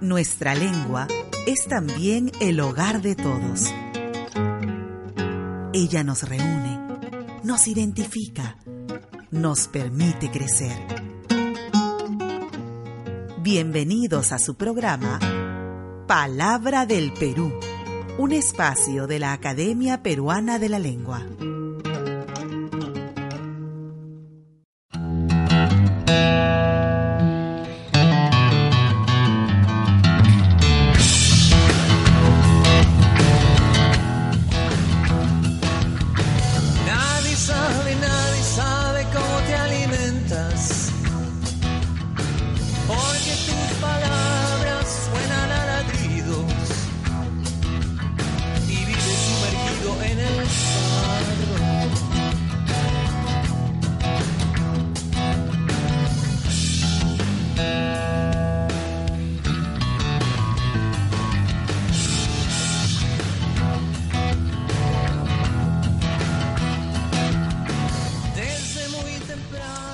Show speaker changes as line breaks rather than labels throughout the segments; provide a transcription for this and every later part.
Nuestra lengua es también el hogar de todos. Ella nos reúne, nos identifica, nos permite crecer. Bienvenidos a su programa Palabra del Perú, un espacio de la Academia Peruana de la Lengua.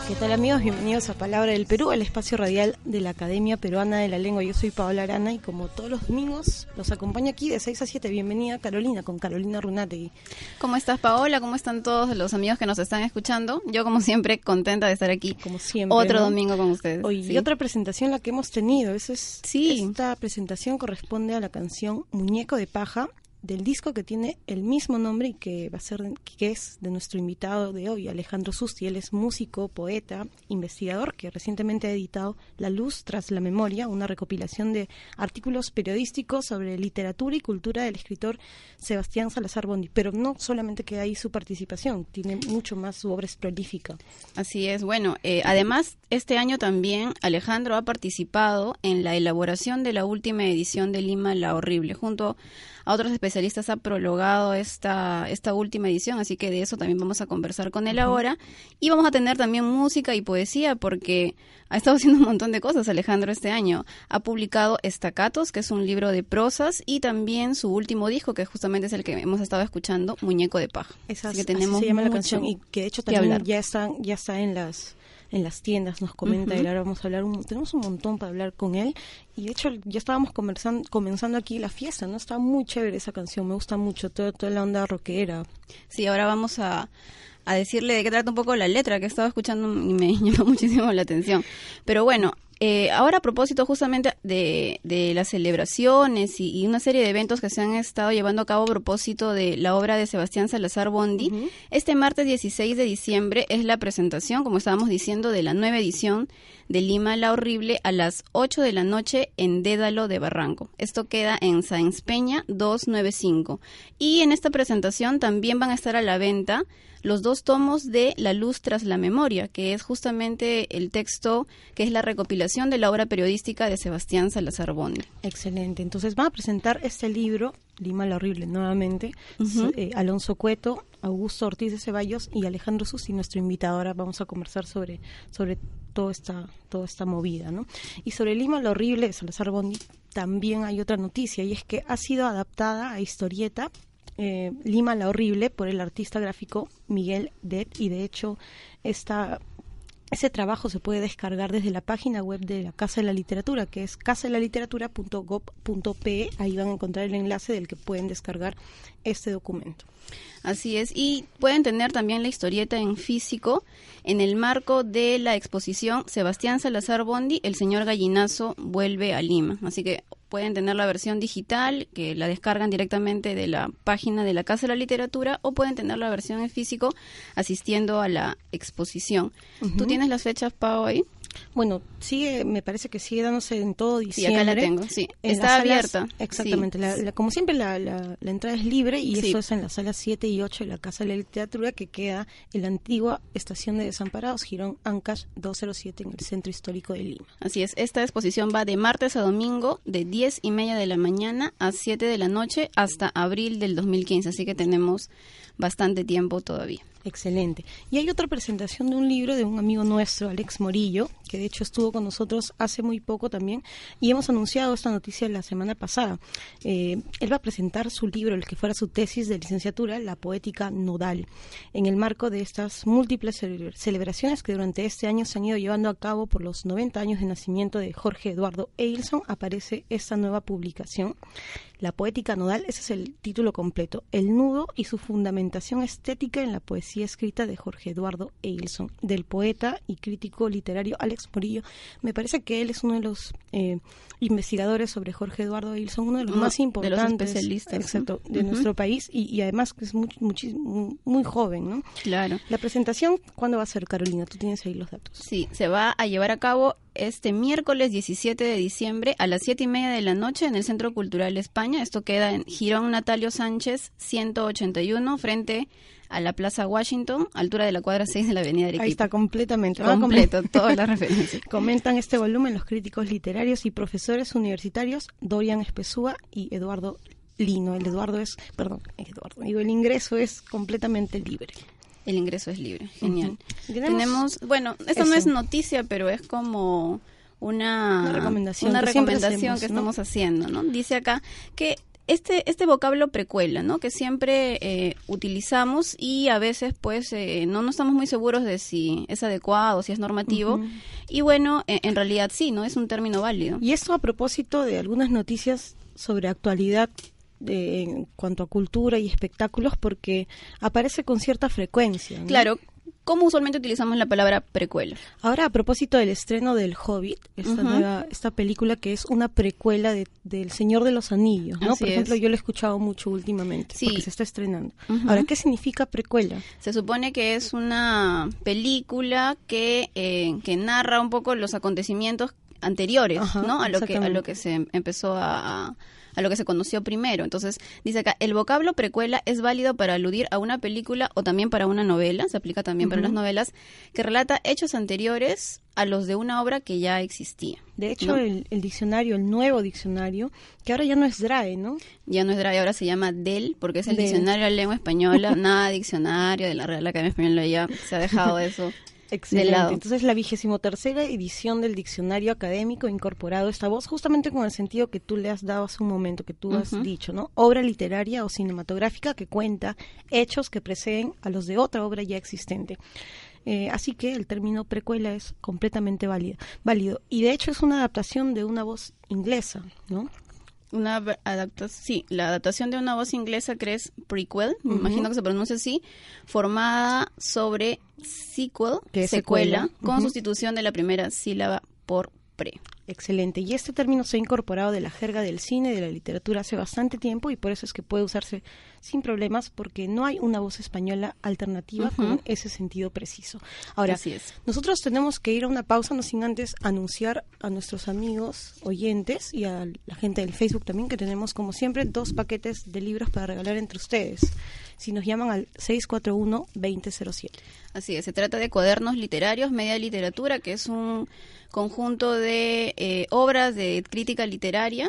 ¿Qué tal amigos? Bienvenidos a Palabra del Perú, el espacio radial de la Academia Peruana de la Lengua. Yo soy Paola Arana y como todos los domingos los acompaño aquí de 6 a 7. Bienvenida Carolina con Carolina Runategui.
¿Cómo estás, Paola? ¿Cómo están todos los amigos que nos están escuchando? Yo, como siempre, contenta de estar aquí.
Como siempre.
Otro
¿no?
domingo con ustedes.
Hoy,
Sí.
Y otra presentación la que hemos tenido. Eso es,
Sí.
Esta presentación corresponde a la canción Muñeco de Paja del disco que tiene el mismo nombre y que va a ser que es de nuestro invitado de hoy, Alejandro Susti. Él es músico, poeta, investigador que recientemente ha editado La Luz tras la Memoria, una recopilación de artículos periodísticos sobre literatura y cultura del escritor Sebastián Salazar Bondi. Pero no solamente queda ahí su participación, tiene mucho más, su obra es prolífica.
Así es. Bueno, eh, además, este año también Alejandro ha participado en la elaboración de la última edición de Lima La Horrible. Junto a otros especialistas ha prologado esta, esta última edición, así que de eso también vamos a conversar con él ahora. Y vamos a tener también música y poesía, porque ha estado haciendo un montón de cosas Alejandro este año. Ha publicado Estacatos, que es un libro de prosas, y también su último disco, que justamente es el que hemos estado escuchando, Muñeco de Paja.
Esas,
Así que
así
tenemos
se llama la canción y que de hecho también ya está ya está en las en las tiendas nos comenta
Ujú.
él ahora vamos a hablar un, tenemos un montón para hablar con él y de hecho ya estábamos conversando comenzando aquí la fiesta no está muy chévere esa canción me gusta mucho toda, toda la onda rockera
Sí, ahora vamos a, a decirle de qué trata un poco la letra que estaba escuchando y me llamó muchísimo la atención. Pero bueno, eh, ahora a propósito justamente de, de las celebraciones y, y una serie de eventos que se han estado llevando a cabo a propósito de la obra de Sebastián Salazar Bondi, este martes 16 de diciembre es la presentación, como estábamos diciendo, de la nueva edición de Lima la Horrible a las 8 de la noche en Dédalo de Barranco. Esto queda en Sáenz Peña 295. Y en esta presentación también van a estar a la venta los dos tomos de La luz tras la memoria, que es justamente el texto que es la recopilación de la obra periodística de Sebastián Salazar Bondi.
excelente. Entonces van a presentar este libro Lima la horrible nuevamente eh, Alonso Cueto Augusto Ortiz de Ceballos y Alejandro Susi nuestro invitado. Ahora vamos a conversar sobre sobre toda esta toda esta movida no y sobre Lima lo horrible de Salazar Bondi también hay otra noticia y es que ha sido adaptada a historieta eh, Lima la horrible por el artista gráfico Miguel Det y de hecho esta ese trabajo se puede descargar desde la página web de la Casa de la Literatura, que es casadelateratura.gov.pe. Ahí van a encontrar el enlace del que pueden descargar este documento.
Así es, y pueden tener también la historieta en físico en el marco de la exposición Sebastián Salazar Bondi, El señor gallinazo vuelve a Lima. Así que pueden tener la versión digital, que la descargan directamente de la página de la Casa de la Literatura, o pueden tener la versión en físico asistiendo a la exposición. ¿Tú tienes las fechas, Pau, ahí?
Bueno, sigue, me parece que sigue dándose en todo
Sí,
diciembre.
acá la tengo, sí. Está
salas-
abierta.
Exactamente.
Sí.
La- la- como siempre, la, la- la entrada es libre y
Sí.
eso es en las salas 7 y 8 de la Casa de la Literatura que queda en la antigua Estación de Desamparados, Girón Ancash 207 en el Centro Histórico de Lima.
Así es, esta exposición va de martes a domingo, de 10 y media de la mañana a 7 de la noche hasta abril del 2015, así que tenemos bastante tiempo todavía.
Excelente. Y hay otra presentación de un libro de un amigo nuestro, Alex Morillo, que de hecho estuvo con nosotros hace muy poco también, y hemos anunciado esta noticia la semana pasada. Eh, él va a presentar su libro, el que fuera su tesis de licenciatura, La Poética Nodal, en el marco de estas múltiples cele- celebraciones que durante este año se han ido llevando a cabo por los 90 años de nacimiento de Jorge Eduardo Eilson, aparece esta nueva publicación. La poética nodal, ese es el título completo, el nudo y su fundamentación estética en la poesía escrita de Jorge Eduardo Eilson, del poeta y crítico literario Alex Morillo. Me parece que él es uno de los eh, investigadores sobre Jorge Eduardo Eilson, uno de los
Uno
más
de los
importantes
especialistas,
exacto, de nuestro país y, y además que es muy, muy, muy joven. ¿no?
Claro.
La presentación, ¿cuándo va a ser, Carolina? Tú tienes ahí los datos.
Sí, se va a llevar a cabo este miércoles 17 de diciembre a las 7 y media de la noche en el Centro Cultural España. Esto queda en Girón Natalio Sánchez 181 frente a la Plaza Washington, altura de la cuadra 6 de la Avenida Arequipa.
Ahí está completamente.
completo,
comple-
todas las referencias.
Comentan este volumen los críticos literarios y profesores universitarios Dorian Espesúa y Eduardo Lino. El Eduardo es, perdón, Eduardo, digo, el ingreso es completamente libre.
El ingreso es libre, genial.
Tenemos-
Tenemos, bueno, esto no
Eso.
es noticia, pero es como una,
Una recomendación
una
que
recomendación
hacemos,
que
¿no?
estamos haciendo, ¿no? Dice acá que este este vocablo precuela, ¿no? Que siempre eh, utilizamos y a veces, pues, eh, no, no estamos muy seguros de si es adecuado, si es normativo. Y bueno, en, en realidad sí, ¿no? Es un término válido.
Y esto a propósito de algunas noticias sobre actualidad de- en cuanto a cultura y espectáculos, porque aparece con cierta frecuencia. ¿no?
Claro, ¿cómo usualmente utilizamos la palabra precuela?
Ahora, a propósito del estreno del Hobbit, esta nueva, esta película que es una precuela de, del Señor de los Anillos, ¿no?
Así
Por ejemplo,
es.
yo lo he escuchado mucho últimamente,
Sí.
porque se está estrenando. Ahora, ¿qué significa precuela?
Se supone que es una película que, eh, que narra un poco los acontecimientos anteriores,
Ajá,
¿no? A lo que a lo que se empezó a, a- a lo que se conoció primero. Entonces, dice acá, el vocablo precuela es válido para aludir a una película o también para una novela, se aplica también para las novelas, que relata hechos anteriores a los de una obra que ya existía.
De hecho,
¿no?
el, el diccionario, el nuevo diccionario, que ahora ya no es DRAE, ¿no?
Ya no es DRAE, ahora se llama DEL, porque es el
Del.
diccionario de la lengua española, nada diccionario de la Real Academia Española, ya se ha dejado eso.
Excelente.
lado.
Entonces, la vigésimo tercera edición del diccionario académico ha incorporado esta voz justamente con el sentido que tú le has dado hace un momento, que tú has dicho, ¿no? Obra literaria o cinematográfica que cuenta hechos que preceden a los de otra obra ya existente. Eh, así que el término precuela es completamente válido, válido. Y de hecho es una adaptación de una voz inglesa, ¿no?
Una adaptación, sí, la adaptación de una voz inglesa que es prequel, me imagino que se pronuncia así, formada sobre sequel,
Que
secuela, con sustitución de la primera sílaba por
Excelente. Y este término se ha incorporado de la jerga del cine y de la literatura hace bastante tiempo y por eso es que puede usarse sin problemas porque no hay una voz española alternativa con ese sentido preciso. Ahora,
Así es.
nosotros tenemos que ir a una pausa, no sin antes anunciar a nuestros amigos oyentes y a la gente del Facebook también que tenemos como siempre dos paquetes de libros para regalar entre ustedes. Si nos llaman al 641-2007.
Así es, se trata de cuadernos literarios, media literatura, que es un conjunto de eh, obras de crítica literaria.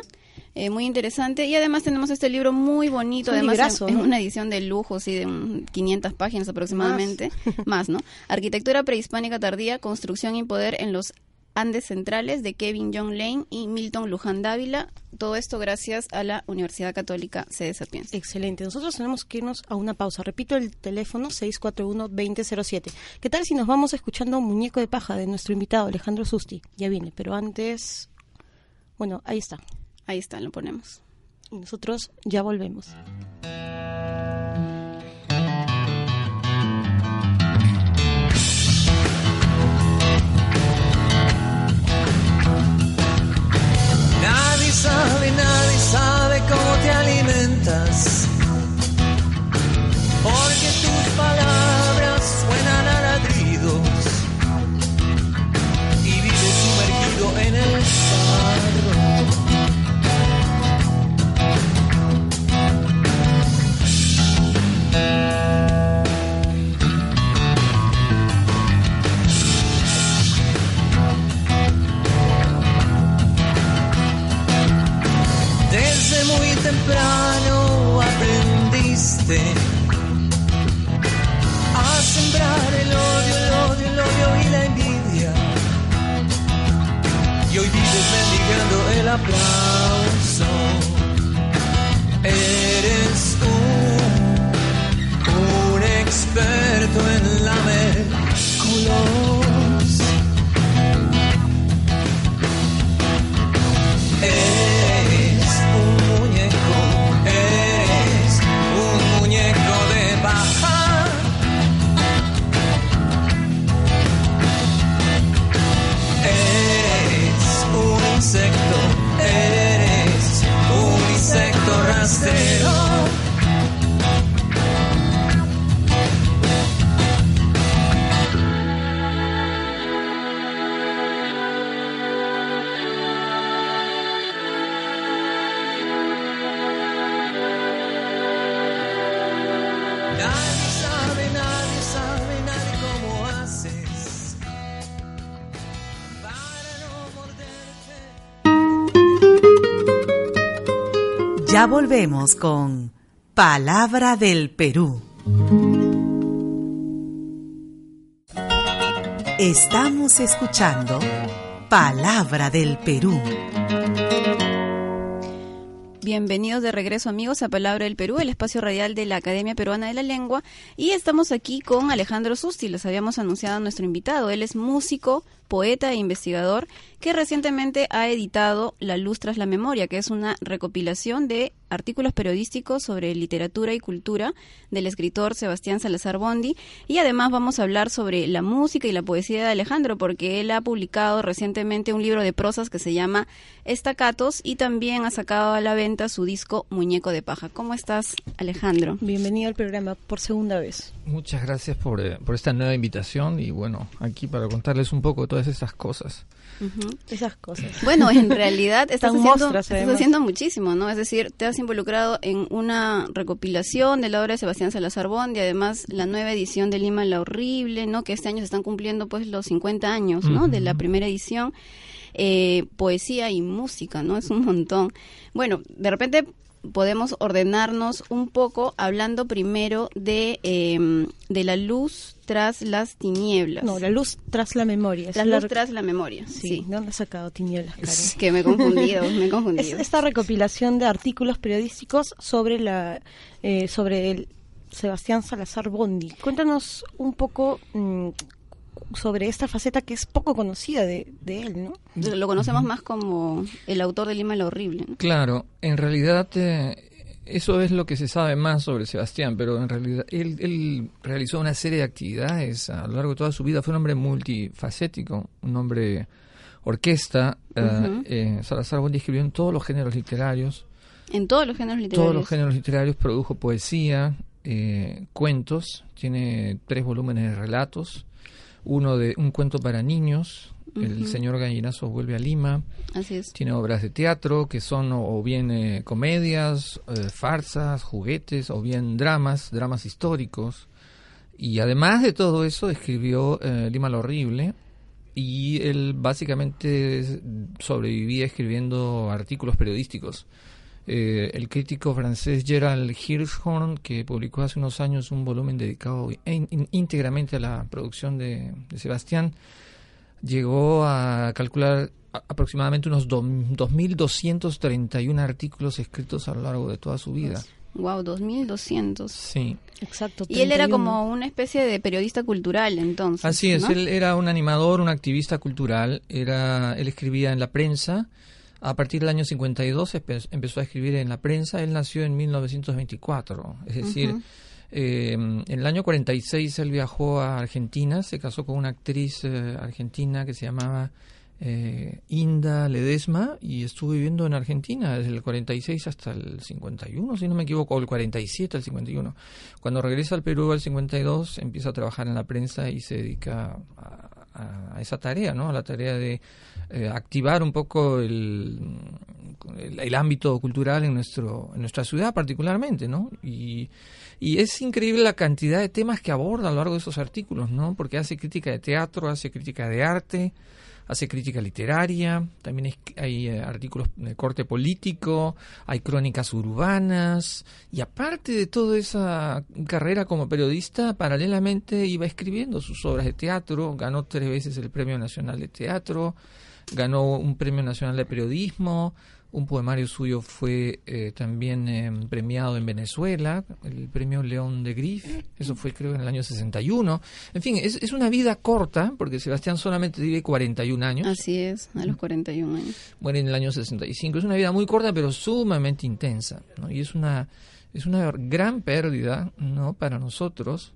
eh, muy interesante y además tenemos este libro muy bonito,
Es
además
librazo, ¿no?
una edición de lujo, sí, de un 500 páginas aproximadamente, más, ¿no? Arquitectura prehispánica tardía, construcción y poder en los Andes Centrales de Kevin John Lane y Milton Luján Dávila. Todo esto gracias a la Universidad Católica Sede Sapienza.
Excelente. Nosotros tenemos que irnos a una pausa. Repito el teléfono 641-2007. ¿Qué tal si nos vamos escuchando Muñeco de Paja de nuestro invitado Alejandro Susti? Ya viene, pero antes... Bueno, ahí está.
Ahí está, lo ponemos.
Y nosotros ya volvemos.
Sabe, nadie sabe cómo te alimentas. Temprano aprendiste a sembrar el odio, el odio, el odio y la envidia. Y hoy vives mendigando el aplauso.
Volvemos con Palabra del Perú. Estamos escuchando Palabra del Perú.
Bienvenidos de regreso amigos a Palabra del Perú, el espacio radial de la Academia Peruana de la Lengua. Y estamos aquí con Alejandro Susti, les habíamos anunciado a nuestro invitado. Él es músico, poeta e investigador que recientemente ha editado La Luz tras la Memoria, que es una recopilación de artículos periodísticos sobre literatura y cultura del escritor Sebastián Salazar Bondi. Y además vamos a hablar sobre la música y la poesía de Alejandro, porque él ha publicado recientemente un libro de prosas que se llama Estacatos y también ha sacado a la venta su disco Muñeco de Paja. ¿Cómo estás, Alejandro?
Bienvenido al programa por segunda vez.
Muchas gracias por, eh, por esta nueva invitación y bueno, aquí para contarles un poco de todas esas cosas.
Esas cosas.
Bueno, en realidad estás, haciendo,
mostras,
estás
además.
haciendo muchísimo, ¿no? Es decir, te has involucrado en una recopilación de la obra de Sebastián Salazar Bondi, además la nueva edición de Lima la Horrible, ¿no? Que este año se están cumpliendo pues los 50 años, ¿no? De la primera edición. Eh, poesía y música, ¿no? Es un montón. Bueno, de repente podemos ordenarnos un poco hablando primero de, eh, de la luz tras las tinieblas.
No, la luz tras la memoria. Es
la
la
luz
re-
tras la memoria.
Sí,
Sí.
¿de dónde has sacado tinieblas, Karen?
Que me he confundido, me he
Es
confundido.
esta recopilación de artículos periodísticos sobre la eh, sobre el Sebastián Salazar Bondi. Cuéntanos un poco mm, sobre esta faceta que es poco conocida de, de él, ¿no?
Lo conocemos más como el autor de Lima la Horrible. ¿no?
Claro, en realidad eh, eso es lo que se sabe más sobre Sebastián, pero en realidad él, él realizó una serie de actividades a lo largo de toda su vida. Fue un hombre multifacético, un hombre orquesta. eh, eh, Salazar Bondi escribió en todos los géneros literarios.
En todos los géneros literarios.
Todos los géneros literarios produjo poesía, eh, cuentos, tiene tres volúmenes de relatos, uno de un cuento para niños, El señor Gallinazo vuelve a Lima,
Así es.
tiene obras de teatro que son o, o bien eh, comedias, eh, farsas, juguetes o bien dramas, dramas históricos. Y además de todo eso escribió eh, Lima lo Horrible y él básicamente sobrevivía escribiendo artículos periodísticos. Eh, el crítico francés Gerald Hirschhorn, que publicó hace unos años un volumen dedicado in- in- íntegramente a la producción de, de Sebastián, llegó a calcular aproximadamente unos do- 2.231 artículos escritos a lo largo de toda su vida.
Wow, 2200.
Sí,
Exacto.
Y él era
31.
como una especie de periodista cultural entonces.
así es.
¿no?
Él era un animador, un activista cultural. Era, él escribía en la prensa. A partir del año 52 empe- empezó a escribir en la prensa. Él nació en 1924. Es decir. Eh, en el año 46 él viajó a Argentina. Se casó con una actriz eh, argentina que se llamaba eh, Inda Ledesma y estuvo viviendo en Argentina desde el 46 hasta el 51, si no me equivoco, o el 47 al 51. Cuando regresa al Perú al 52 empieza a trabajar en la prensa y se dedica a, esa tarea, ¿no? A la tarea de eh, activar un poco el, el, el ámbito cultural en nuestro en nuestra ciudad particularmente, ¿no? Y, y es increíble la cantidad de temas que aborda a lo largo de esos artículos, ¿no? Porque hace crítica de teatro, hace crítica de arte, hace crítica literaria, también es- hay eh, artículos de corte político, hay crónicas urbanas, y aparte de toda esa carrera como periodista, paralelamente iba escribiendo sus obras de teatro, ganó tres veces el Premio Nacional de Teatro, ganó un Premio Nacional de Periodismo, un poemario suyo fue eh, también eh, premiado en Venezuela, el premio León de Grif, eso fue creo en el año 61. En fin, es, es una vida corta, porque Sebastián solamente vive 41 años,
Así es, a los 41 años.
muere en el año 65. Es una vida muy corta, pero sumamente intensa, ¿no? Y es una, es una gran pérdida, ¿no? Para nosotros,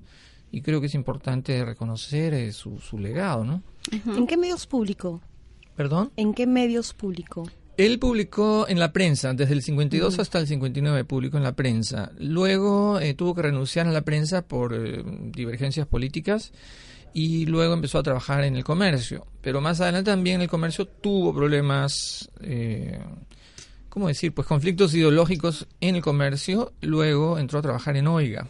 y creo que es importante reconocer eh, su, su legado, ¿no?
¿En qué medios publicó?
¿Perdón?
¿En qué medios publicó?
Él publicó en la prensa, desde el 52 hasta el 59 publicó en la prensa. Luego eh, tuvo que renunciar a la prensa por eh, divergencias políticas y luego empezó a trabajar en el comercio. Pero más adelante también en el comercio tuvo problemas, eh, ¿cómo decir? Pues conflictos ideológicos en el comercio. Luego entró a trabajar en Oiga.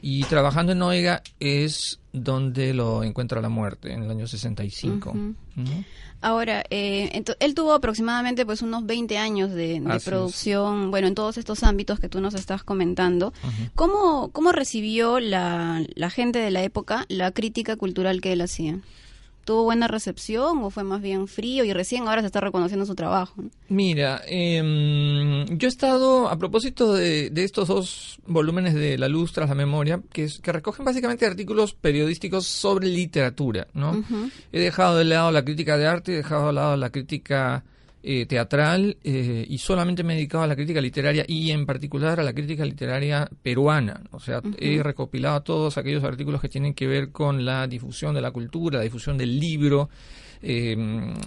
Y trabajando en Oiga es donde lo encuentra la muerte, en el año 65.
Ujú.
Ujú.
Ahora, eh, él tuvo aproximadamente pues unos 20 años de, de
es.
producción, bueno, en todos estos ámbitos que tú nos estás comentando. ¿Cómo, ¿Cómo recibió la, la gente de la época la crítica cultural que él hacía? ¿Tuvo buena recepción o fue más bien frío y recién ahora se está reconociendo su trabajo? ¿no?
Mira, em, yo he estado, a propósito de, de estos dos volúmenes de La Luz tras la Memoria, que, es- que recogen básicamente artículos periodísticos sobre literatura, ¿no? He dejado de lado la crítica de arte, he dejado de lado la crítica eh, teatral eh, y solamente me he dedicado a la crítica literaria y en particular a la crítica literaria peruana. O sea, he recopilado todos aquellos artículos que tienen que ver con la difusión de la cultura, la difusión del libro, eh,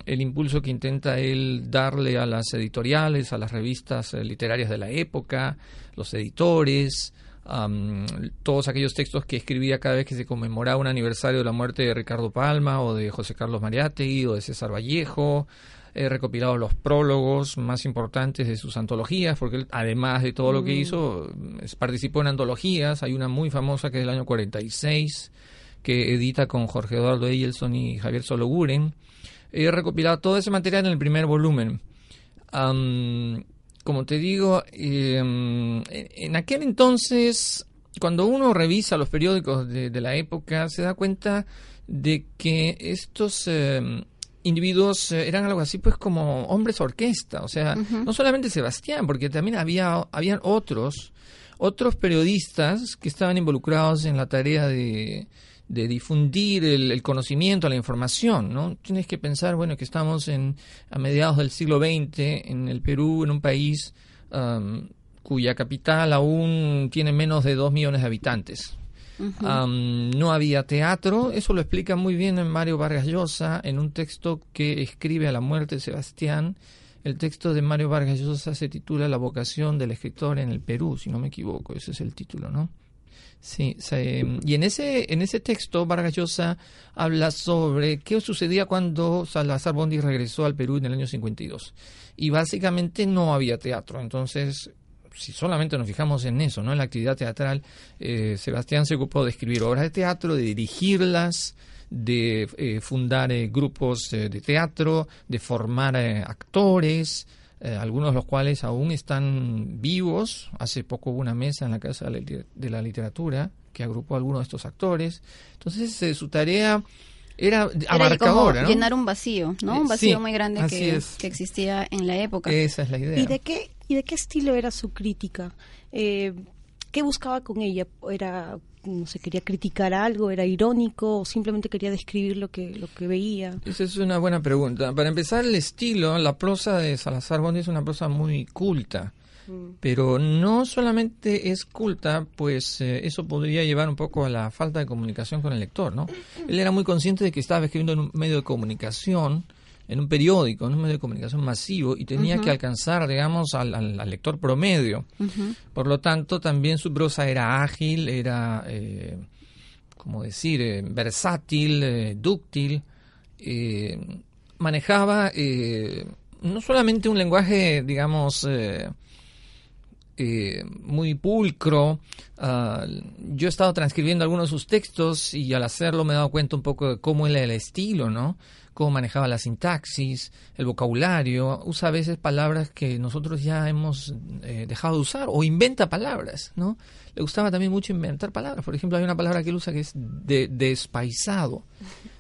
el impulso que intenta él darle a las editoriales, a las revistas eh, literarias de la época, los editores, todos aquellos textos que escribía cada vez que se conmemoraba un aniversario de la muerte de Ricardo Palma o de José Carlos Mariátegui o de César Vallejo. He recopilado los prólogos más importantes de sus antologías, porque él, además de todo lo que hizo, es- participó en antologías. Hay una muy famosa que es del año 46, que edita con Jorge Eduardo Eyelson y Javier Sologuren. He recopilado todo ese material en el primer volumen. Como te digo, em, en aquel entonces, cuando uno revisa los periódicos de, de la época, se da cuenta de que estos em, individuos eh, eran algo así, pues como hombres orquesta. O sea, no solamente Sebastián, porque también había habían otros, otros periodistas que estaban involucrados en la tarea de, de difundir el, el conocimiento, la información, ¿no? Tienes que pensar, bueno, que estamos en a mediados del siglo XX en el Perú, en un país cuya capital aún tiene menos de dos millones de habitantes. No había teatro, eso lo explica muy bien en Mario Vargas Llosa en un texto que escribe a la muerte de Sebastián. El texto de Mario Vargas Llosa se titula La vocación del escritor en el Perú, si no me equivoco, ese es el título, ¿no? Sí, y en ese, en ese texto Vargas Llosa habla sobre qué sucedía cuando Salazar Bondi regresó al Perú en el año 52. Y básicamente no había teatro, entonces si solamente nos fijamos en eso, ¿no? En la actividad teatral, eh, Sebastián se ocupó de escribir obras de teatro, de dirigirlas, de eh, fundar eh, grupos eh, de teatro, de formar eh, actores, eh, algunos de los cuales aún están vivos. Hace poco hubo una mesa en la Casa de la Literatura que agrupó a algunos de estos actores. Entonces, su tarea era
Era como
abarcadora, ¿no?
llenar un vacío, ¿no? Un vacío
sí,
muy grande que,
es.
que existía en la época.
Esa es la idea.
¿Y de qué, y de qué estilo era su crítica? Eh, ¿Qué buscaba con ella? ¿Era, no sé, quería criticar algo? ¿Era irónico? ¿O simplemente quería describir lo que, lo que veía?
Esa es una buena pregunta. Para empezar, el estilo, la prosa de Salazar Bondi es una prosa muy culta. Pero no solamente es culta, pues eh, eso podría llevar un poco a la falta de comunicación con el lector, ¿no? Él era muy consciente de que estaba escribiendo en un medio de comunicación, en un periódico, en un medio de comunicación masivo, y tenía que alcanzar, digamos, al, al- al lector promedio. Por lo tanto, también su prosa era ágil, era, eh, como decir, eh, versátil, eh, dúctil, eh, manejaba eh, no solamente un lenguaje, digamos, eh, eh, muy pulcro. ah, yo he estado transcribiendo algunos de sus textos y al hacerlo me he dado cuenta un poco de cómo era el estilo, ¿no? Cómo manejaba la sintaxis, el vocabulario, usa a veces palabras que nosotros ya hemos eh, dejado de usar o inventa palabras, ¿no? Le gustaba también mucho inventar palabras. Por ejemplo, hay una palabra que él usa que es de, despaisado.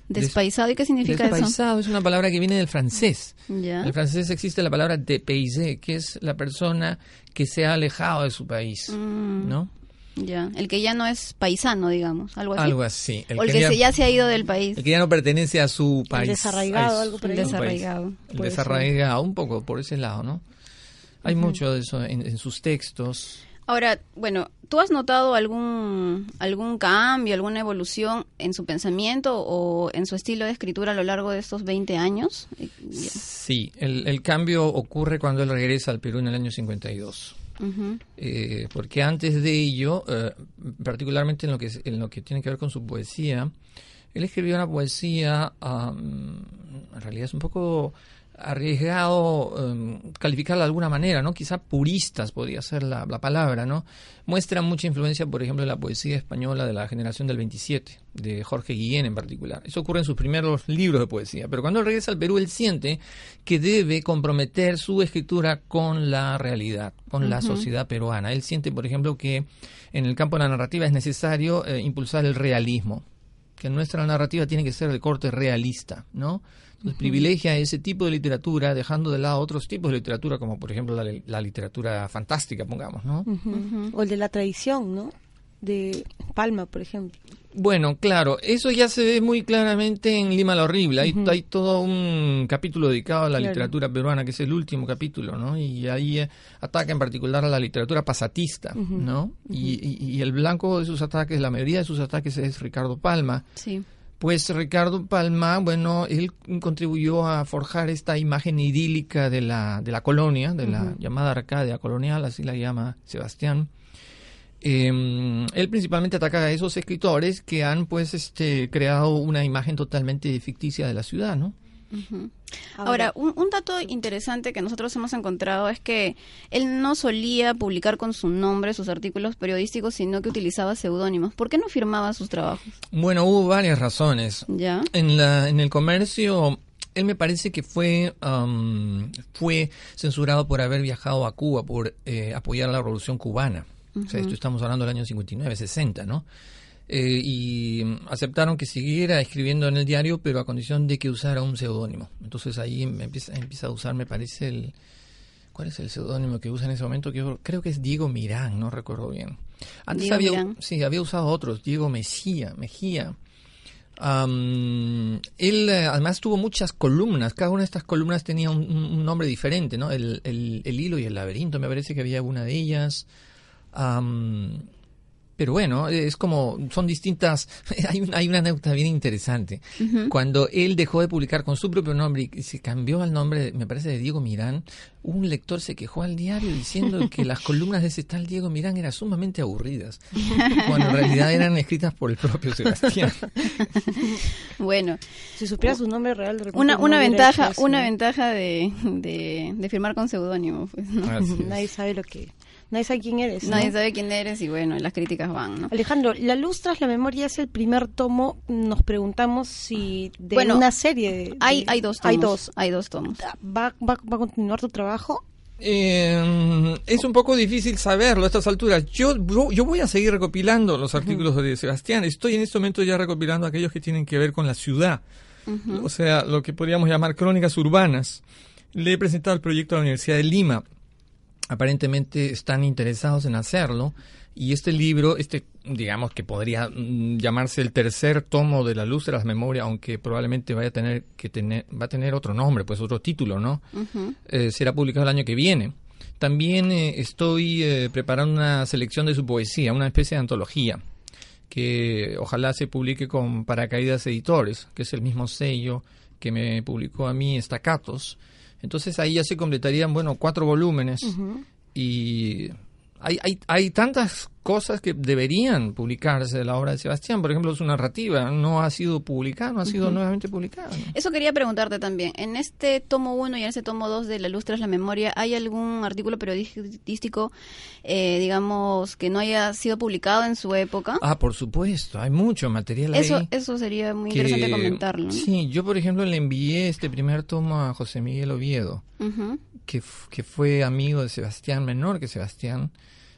¿Despaisado? ¿Y qué significa eso?
Despaisado es una palabra que viene del francés.
Ya.
En el francés existe la palabra dépaysé, que es la persona que se ha alejado de su país,
Mm.
¿no?
Ya. El que ya no es paisano, digamos. Algo así.
Algo así.
o el que, se- ya se ha ido del país.
el que ya no pertenece a su país.
desarraigado,
a
algo por
El desarraigado.
El desarraigado, un poco por ese lado, ¿no? Hay mucho de eso en, en sus textos.
Ahora, bueno, ¿tú has notado algún, algún cambio, alguna evolución en su pensamiento o en su estilo de escritura a lo largo de estos 20 años? Ya.
Sí, el, el cambio ocurre cuando él regresa al Perú en el año 52. Eh, porque antes de ello, eh, particularmente en lo, que, en lo que tiene que ver con su poesía, él escribió una poesía, am, en realidad es un poco arriesgado em, calificarla de alguna manera, ¿no? Quizá puristas podría ser la, la palabra, ¿no? Muestra mucha influencia, por ejemplo, en la poesía española de la generación del 27, de Jorge Guillén en particular. Eso ocurre en sus primeros libros de poesía. Pero cuando él regresa al Perú, él siente que debe comprometer su escritura con la realidad, con la sociedad peruana. Él siente, por ejemplo, que en el campo de la narrativa es necesario eh, impulsar el realismo, que nuestra narrativa tiene que ser de corte realista, ¿no? Entonces privilegia ese tipo de literatura, dejando de lado otros tipos de literatura, como por ejemplo la, la literatura fantástica, pongamos, ¿no?
Ujú. O el de la tradición, ¿no? De Palma, por ejemplo.
Bueno, claro, eso ya se ve muy claramente en Lima la Horrible. Hay, hay todo un capítulo dedicado a la
Claro.
literatura peruana, que es el último capítulo, ¿no? Y ahí eh, ataca en particular a la literatura pasatista, ¿no? Y, y- y el blanco de sus ataques, la mayoría de sus ataques es Ricardo Palma.
Sí.
Pues Ricardo Palma, bueno, él contribuyó a forjar esta imagen idílica de la, de la colonia, de la llamada Arcadia colonial, así la llama Sebastián. Eh, él principalmente ataca a esos escritores que han pues este creado una imagen totalmente ficticia de la ciudad, ¿no?
Ahora, un, un dato interesante que nosotros hemos encontrado es que él no solía publicar con su nombre sus artículos periodísticos, sino que utilizaba seudónimos. ¿Por qué no firmaba sus trabajos?
Bueno, hubo varias razones.
¿Ya?
En, la, en el comercio, él me parece que fue, am, fue censurado por haber viajado a Cuba, por eh, apoyar la revolución cubana. O sea, esto estamos hablando del año 59, 60, ¿no? Eh, y aceptaron que siguiera escribiendo en el diario, pero a condición de que usara un seudónimo. Entonces ahí me empieza, empieza a usar, me parece, el... ¿Cuál es el seudónimo que usa en ese momento? Que yo creo que es Diego Mirán, no recuerdo bien. Antes
Diego
había,
Mirán.
sí, había usado otros, Diego Mejía, Mejía. Am, él eh, además tuvo muchas columnas, cada una de estas columnas tenía un, nombre diferente, ¿no? El, el- el hilo y el laberinto, me parece que había una de ellas. Pero bueno, es como, son distintas, hay, un- hay una anécdota bien interesante. Cuando él dejó de publicar con su propio nombre y se cambió al nombre, me parece, de Diego Mirán, un lector se quejó al diario diciendo que las columnas de ese tal Diego Mirán eran sumamente aburridas, cuando en realidad eran escritas por el propio Sebastián.
Bueno,
Si supiera su nombre real, de repente
una,
no
una ventaja, una ventaja de, de, de firmar con seudónimo. Pues.
Nadie sabe lo que... Nadie sabe quién eres, ¿no?
Nadie sabe quién eres y bueno, las críticas van, ¿no?
Alejandro, La luz tras la memoria es el primer tomo. Nos preguntamos si de
Bueno,
una serie de,
Hay,
de-
hay dos tomos.
Hay dos.
Hay dos tomos.
¿Va, va, va a continuar tu trabajo?
Eh, es un poco difícil saberlo a estas alturas. Yo, yo, yo voy a seguir recopilando los artículos de Sebastián. Estoy en este momento ya recopilando aquellos que tienen que ver con la ciudad. O sea, lo que podríamos llamar crónicas urbanas. Le he presentado el proyecto a la Universidad de Lima. Aparentemente están interesados en hacerlo. Y este libro, este, digamos que podría mm, llamarse el tercer tomo de La Luz de las Memorias, aunque probablemente vaya a tener que tener, va a tener otro nombre, pues otro título, ¿no? Eh, será publicado el año que viene. También eh, estoy eh, preparando una selección de su poesía, una especie de antología, que ojalá se publique con Paracaídas Editores, que es el mismo sello que me publicó a mí Estacatos. Entonces ahí ya se completarían, bueno, cuatro volúmenes. Y hay, hay, hay tantas cosas que deberían publicarse de la obra de Sebastián. Por ejemplo, su narrativa no ha sido publicada, no ha sido nuevamente publicada. ¿no?
Eso quería preguntarte también. En este tomo 1 y en este tomo 2 de La Luz tras la Memoria, ¿hay algún artículo periodístico, eh, digamos, que no haya sido publicado en su época?
Ah, por supuesto, hay mucho material
eso,
ahí.
eso sería muy
que-
interesante comentarlo. ¿no?
Sí, yo por ejemplo le envié este primer tomo a José Miguel Oviedo,
Ujú.
Que, fue amigo de Sebastián, menor que Sebastián,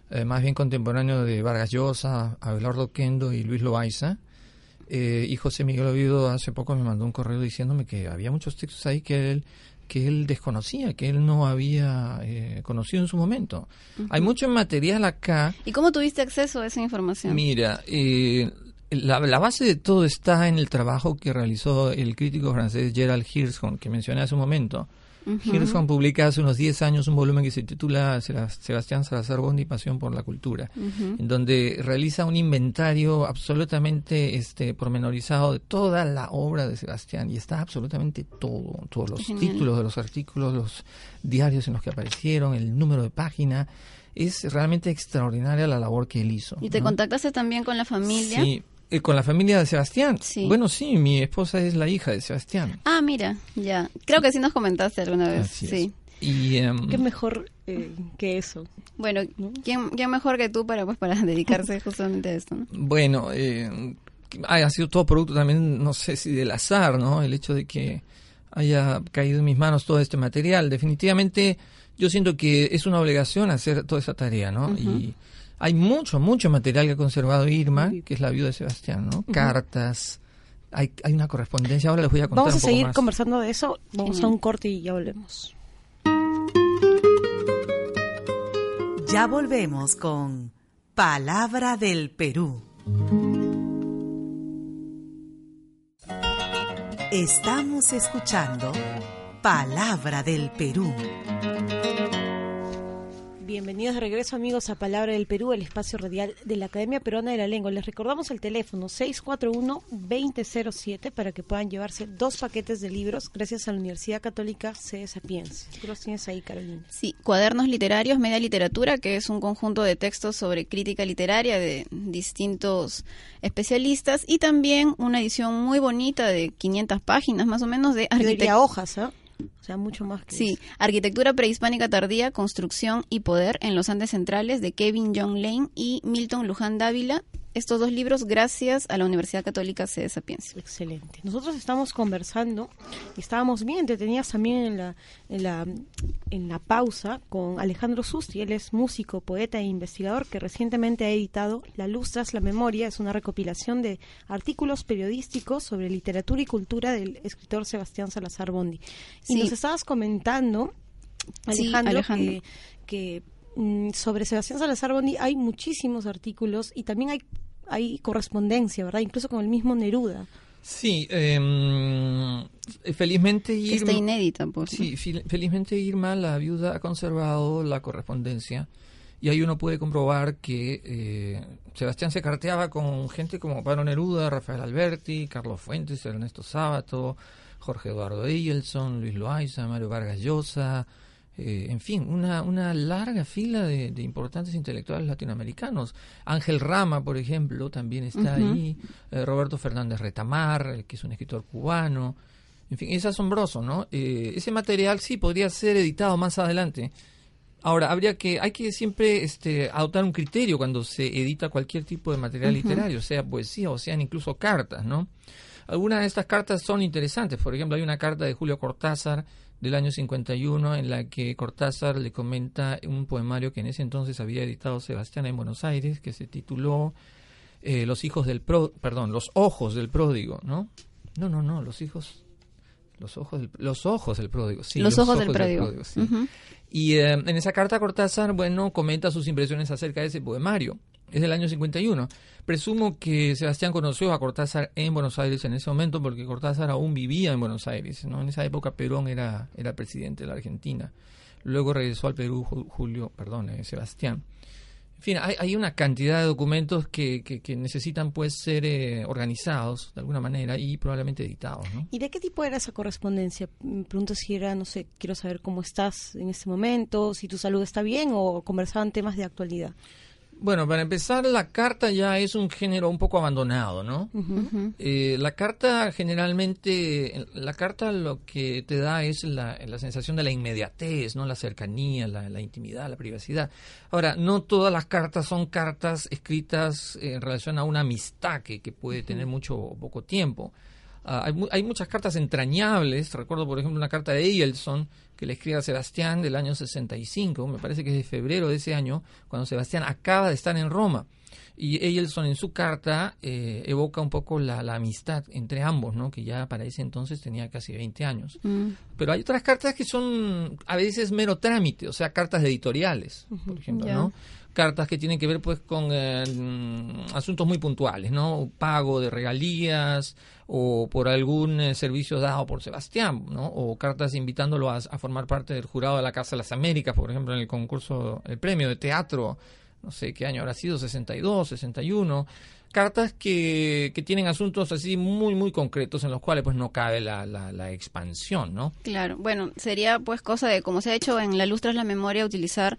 eh, más bien contemporáneo de Vargas Llosa, Abelardo Kendo y Luis Loaiza. Eh, y José Miguel Oviedo hace poco me mandó un correo diciéndome que había muchos textos ahí que él que él desconocía, que él no había eh, conocido en su momento. Hay mucho material acá
¿Y cómo tuviste acceso a esa información?
Mira, eh, la, la base de todo está en el trabajo que realizó el crítico francés Gerald Hirschhorn, que mencioné hace un momento. Hirschhorn publica hace unos 10 años un volumen que se titula Sebastián Salazar Bondi, Pasión por la Cultura, en donde realiza un inventario absolutamente este, pormenorizado de toda la obra de Sebastián, y está absolutamente todo, todos los
Genial.
títulos de los artículos, los diarios en los que aparecieron, el número de página. Es realmente extraordinaria la labor que él hizo.
¿Y te
¿no?
contactaste también con la familia?
Sí, eh, con la familia de Sebastián.
Sí.
Bueno, sí, mi esposa es la hija de Sebastián.
Ah, mira, ya. Creo que sí nos comentaste alguna vez.
Así es.
sí.
Y em,
Qué mejor eh, que eso.
Bueno, ¿quién, quién mejor que tú para pues para dedicarse justamente a esto? ¿no?
bueno, eh, ha sido todo producto también, no sé si del azar, ¿no? El hecho de que haya caído en mis manos todo este material. Definitivamente yo siento que es una obligación hacer toda esa tarea, ¿no? Y hay mucho, mucho material que ha conservado Irma, que es la viuda de Sebastián, ¿no? Cartas. Hay, hay una correspondencia, ahora les voy a contar
Vamos a
un poco
seguir
más.
conversando de eso. Vamos a un corte y ya volvemos.
Ya volvemos con Palabra del Perú. Estamos escuchando Palabra del Perú.
Bienvenidos de regreso amigos a Palabra del Perú, el espacio radial de la Academia Peruana de la Lengua. Les recordamos el teléfono 641-2007 para que puedan llevarse dos paquetes de libros gracias a la Universidad Católica C. Sapienza. Tú los tienes ahí, Carolina.
Sí, Cuadernos Literarios, Media Literatura, que es un conjunto de textos sobre crítica literaria de distintos especialistas y también una edición muy bonita de 500 páginas más o menos de arquitectura.
hojas, ¿ah? O sea, mucho más que
Sí,
eso.
Arquitectura Prehispánica Tardía, Construcción y Poder en los Andes Centrales de Kevin John Lane y Milton Luján Dávila. Estos dos libros gracias a la Universidad Católica C. de Sapiencia.
Excelente. Nosotros estamos conversando y estábamos bien entretenidas también en la, en la, en la pausa con Alejandro Susti. Él es músico, poeta e investigador que recientemente ha editado La Luz tras la Memoria. Es una recopilación de artículos periodísticos sobre literatura y cultura del escritor Sebastián Salazar Bondi. Y
Sí.
nos estabas comentando,
Sí,
Alejandro,
Alejandro.
que, que, sobre Sebastián Salazar Bondi hay muchísimos artículos y también hay hay correspondencia, ¿verdad? Incluso con el mismo Neruda.
Sí, em, felizmente
Que está
Irma,
inédita, pues.
sí, fel- felizmente Irma, la viuda, ha conservado la correspondencia y ahí uno puede comprobar que eh, Sebastián se carteaba con gente como Pablo Neruda, Rafael Alberti, Carlos Fuentes, Ernesto Sábato, Jorge Eduardo Eielson, Luis Loaiza, Mario Vargas Llosa, eh, en fin, una, una larga fila de, de importantes intelectuales latinoamericanos. Ángel Rama, por ejemplo, también está ahí. eh, Roberto Fernández Retamar, eh, que es un escritor cubano. En fin, es asombroso, ¿no? Eh, ese material sí podría ser editado más adelante. Ahora, habría que, hay que siempre este, adoptar un criterio cuando se edita cualquier tipo de material literario, sea poesía o sean incluso cartas, ¿no? Algunas de estas cartas son interesantes. Por ejemplo, hay una carta de Julio Cortázar del año 51 en la que Cortázar le comenta un poemario que en ese entonces había editado Sebastián en Buenos Aires, que se tituló eh, Los hijos del pro, perdón, Los ojos del pródigo, ¿no? No, no, no, los hijos los ojos del, los ojos del pródigo, sí.
Los ojos del pródigo.
sí. Y eh, en esa carta Cortázar, bueno, comenta sus impresiones acerca de ese poemario. Es del año 51. Presumo que Sebastián conoció a Cortázar en Buenos Aires en ese momento porque Cortázar aún vivía en Buenos Aires. ¿no? En esa época Perón era, era presidente de la Argentina. Luego regresó al Perú Ju- Julio, perdón, eh, Sebastián. En fin, hay, hay una cantidad de documentos que, que, que necesitan pues ser eh, organizados de alguna manera y probablemente editados. ¿no?
¿Y de qué tipo era esa correspondencia? Me pregunto si era, no sé, quiero saber cómo estás en este momento, si tu salud está bien o conversaban temas de actualidad.
Bueno, para empezar, la carta ya es un género un poco abandonado, ¿no? Eh, la carta generalmente, la carta lo que te da es la, la sensación de la inmediatez, ¿no? La cercanía, la, la, intimidad, la privacidad. Ahora, no todas las cartas son cartas escritas en relación a una amistad que, que puede tener mucho o poco tiempo. Uh, hay, hay, muchas cartas entrañables. Recuerdo, por ejemplo, una carta de Eielson que le escribe a Sebastián del año 65, me parece que es de febrero de ese año, cuando Sebastián acaba de estar en Roma. Y Eielson en su carta eh, evoca un poco la, la, amistad entre ambos, ¿no? que ya para ese entonces tenía casi 20 años. Mm. Pero hay otras cartas que son a veces mero trámite, o sea, cartas editoriales, uh -huh. por ejemplo, yeah. ¿no? Cartas que tienen que ver pues con eh, asuntos muy puntuales, ¿no? Pago de regalías o por algún eh, servicio dado por Sebastián, ¿no? O cartas invitándolo a, a, formar parte del jurado de la Casa de las Américas, por ejemplo, en el concurso, el premio de teatro, no sé qué año habrá sido, 62, 61. Cartas que, que tienen asuntos así muy, muy concretos en los cuales pues no cabe la, la, la expansión, ¿no?
Claro, bueno, sería pues cosa de, como se ha hecho en la Lustra la Memoria, utilizar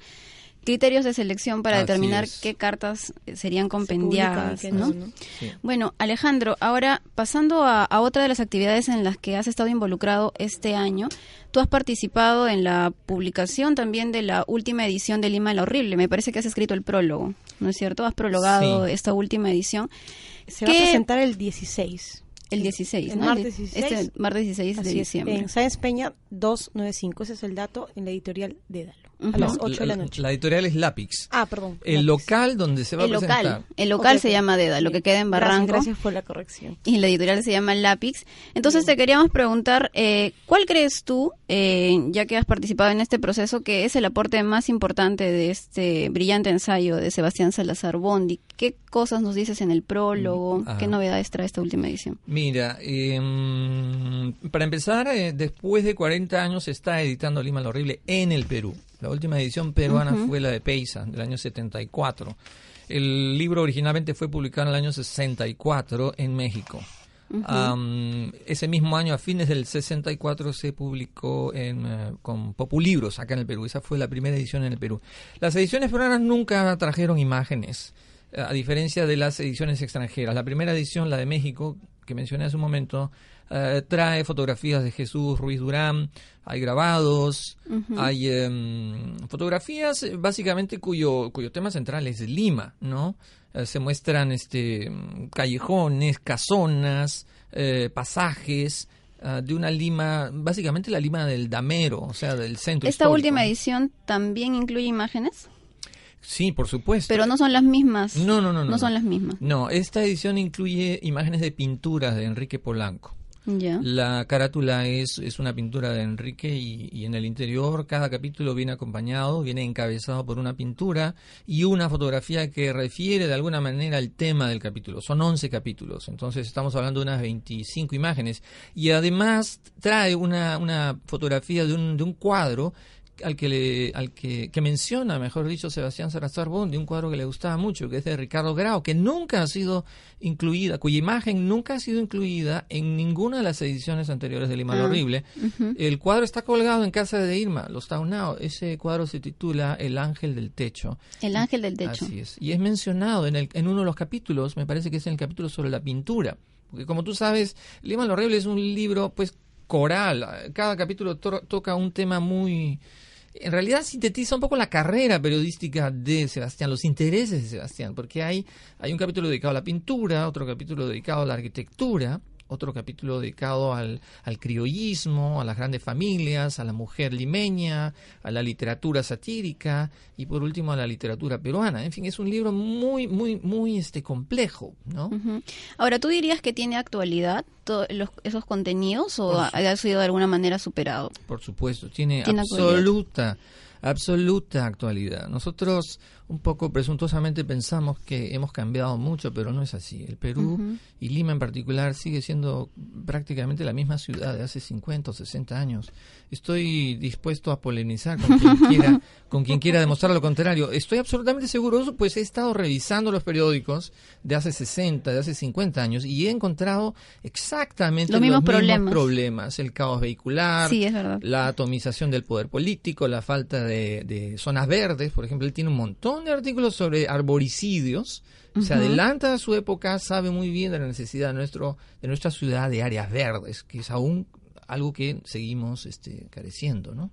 criterios de selección para
Así
determinar
es.
qué cartas serían compendiadas,
Se
¿no?
publican, ¿no?
Sí.
Bueno, Alejandro, ahora pasando a, a, otra de las actividades en las que has estado involucrado este año, tú has participado en la publicación también de la última edición de Lima la Horrible. Me parece que has escrito el prólogo, ¿no es cierto? Has prologado
Sí.
esta última edición.
Se va a
¿Qué-
presentar el 16.
El 16,
El
¿no?
martes 16.
Este martes 16 de
Así es,
diciembre.
en Sáenz Peña 295, ese es el dato en la editorial A las
No,
8 de la
la,
noche.
la editorial es Lápix.
ah, perdón.
El
lápiz.
local donde se va
el
a presentar.
local, el local se llama Deda, lo que queda en
Gracias,
Barranco.
Gracias por la corrección.
y la editorial se llama Lápix. Entonces te queríamos preguntar, eh, ¿cuál crees tú, eh, ya que has participado en este proceso, que es el aporte más importante de este brillante ensayo de Sebastián Salazar Bondi? ¿Qué cosas nos dices en el prólogo?
Mm, ajá.
¿Qué novedades trae esta última edición?
Mira, em, para empezar, eh, después de 40 años se está editando Lima lo Horrible en el Perú. La última edición peruana fue la de Peisa, del año 74. El libro originalmente fue publicado en el año 64 en México. Ese mismo año, a fines del 64, se publicó en, eh, con Populibros acá en el Perú. Esa fue la primera edición en el Perú. Las ediciones peruanas nunca trajeron imágenes, eh, a diferencia de las ediciones extranjeras. La primera edición, la de México, que mencioné hace un momento, eh, trae fotografías de Jesús Ruiz Durán, hay grabados, hay em, fotografías eh, básicamente cuyo, cuyo tema central es Lima, ¿no? Eh, se muestran este callejones, casonas, eh, pasajes de una Lima, básicamente la Lima del Damero, o sea, del centro.
¿Esta
histórico,
última edición también incluye imágenes?
Sí, por supuesto.
Pero no son las mismas.
No, no, no, no,
No son
no.
las mismas.
No, esta edición incluye imágenes de pinturas de Enrique Polanco.
Ya.
La carátula es, es una pintura de Enrique y, y en el interior cada capítulo viene acompañado, viene encabezado por una pintura y una fotografía que refiere de alguna manera al tema del capítulo. Son 11 capítulos, entonces estamos hablando de unas 25 imágenes y además trae una, una fotografía de un, de un cuadro al que le, al que, que menciona, mejor dicho, Sebastián Salazar Bond, de un cuadro que le gustaba mucho, que es de Ricardo Grau, que nunca ha sido incluida, cuya imagen nunca ha sido incluida en ninguna de las ediciones anteriores de Lima
Ah,
Horrible. El cuadro está colgado en casa de Irma, los Taunao. Ese cuadro se titula El Ángel del Techo.
El ángel del techo.
Así es. Y es mencionado en, el, en uno de los capítulos, me parece que es en el capítulo sobre la pintura. Porque como tú sabes, Lima lo Horrible es un libro, pues, coral. Cada capítulo to- toca un tema muy... En realidad sintetiza un poco la carrera periodística de Sebastián, los intereses de Sebastián, porque hay, hay un capítulo dedicado a la pintura, otro capítulo dedicado a la arquitectura, otro capítulo dedicado al, al criollismo, a las grandes familias, a la mujer limeña, a la literatura satírica y por último a la literatura peruana. En fin, es un libro muy, muy, muy este complejo, ¿no?
Ahora, ¿tú dirías que tiene actualidad esos contenidos o ha, ha sido de alguna manera superado?
Por supuesto, tiene,
Tiene actualidad.
absoluta, absoluta actualidad. Nosotros un poco presuntuosamente pensamos que hemos cambiado mucho, pero no es así. El Perú y Lima en particular sigue siendo prácticamente la misma ciudad de hace 50 o 60 años. Estoy dispuesto a polemizar con quien quiera, con quien quiera demostrar lo contrario. Estoy absolutamente seguro, de eso, pues he estado revisando los periódicos de hace 60, de hace 50 años y he encontrado exactamente
Los mismos problemas.
problemas. El caos vehicular,
Sí,
la atomización del poder político, la falta de, de zonas verdes, por ejemplo, él tiene un montón de artículos sobre arboricidios, se adelanta a su época, sabe muy bien de la necesidad de, nuestro, de nuestra ciudad de áreas verdes, que es aún algo que seguimos este, careciendo, ¿no?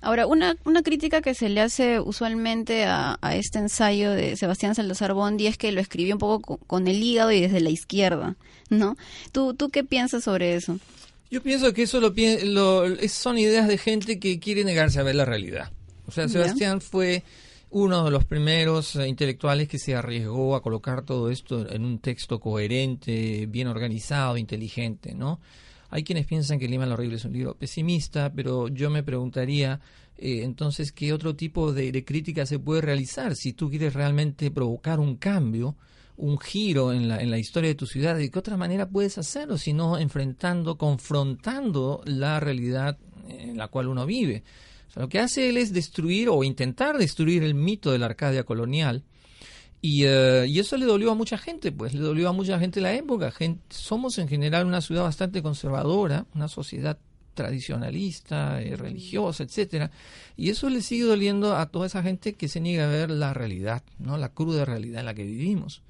Ahora, una, una crítica que se le hace usualmente a, a este ensayo de Sebastián Salazar Bondi es que lo escribió un poco co- con el hígado y desde la izquierda, ¿no? ¿Tú, tú qué piensas sobre eso?
Yo pienso que eso lo, lo- son ideas de gente que quiere negarse a ver la realidad. O sea. Sebastián fue uno de los primeros eh, intelectuales que se arriesgó a colocar todo esto en un texto coherente, bien organizado, inteligente, ¿no? Hay quienes piensan que Lima lo Horrible es un libro pesimista, pero yo me preguntaría eh, entonces qué otro tipo de, de crítica se puede realizar si tú quieres realmente provocar un cambio, un giro en la, en la historia de tu ciudad, ¿de qué otra manera puedes hacerlo si no enfrentando, confrontando la realidad en la cual uno vive? O sea, lo que hace él es destruir o intentar destruir el mito de la Arcadia colonial. Y, eh, y eso le dolió a mucha gente, pues le dolió a mucha gente la época. Somos en general una ciudad bastante conservadora, una sociedad tradicionalista, eh, religiosa, etcétera, y eso le sigue doliendo a toda esa gente que se niega a ver la realidad, no la cruda realidad en la que vivimos.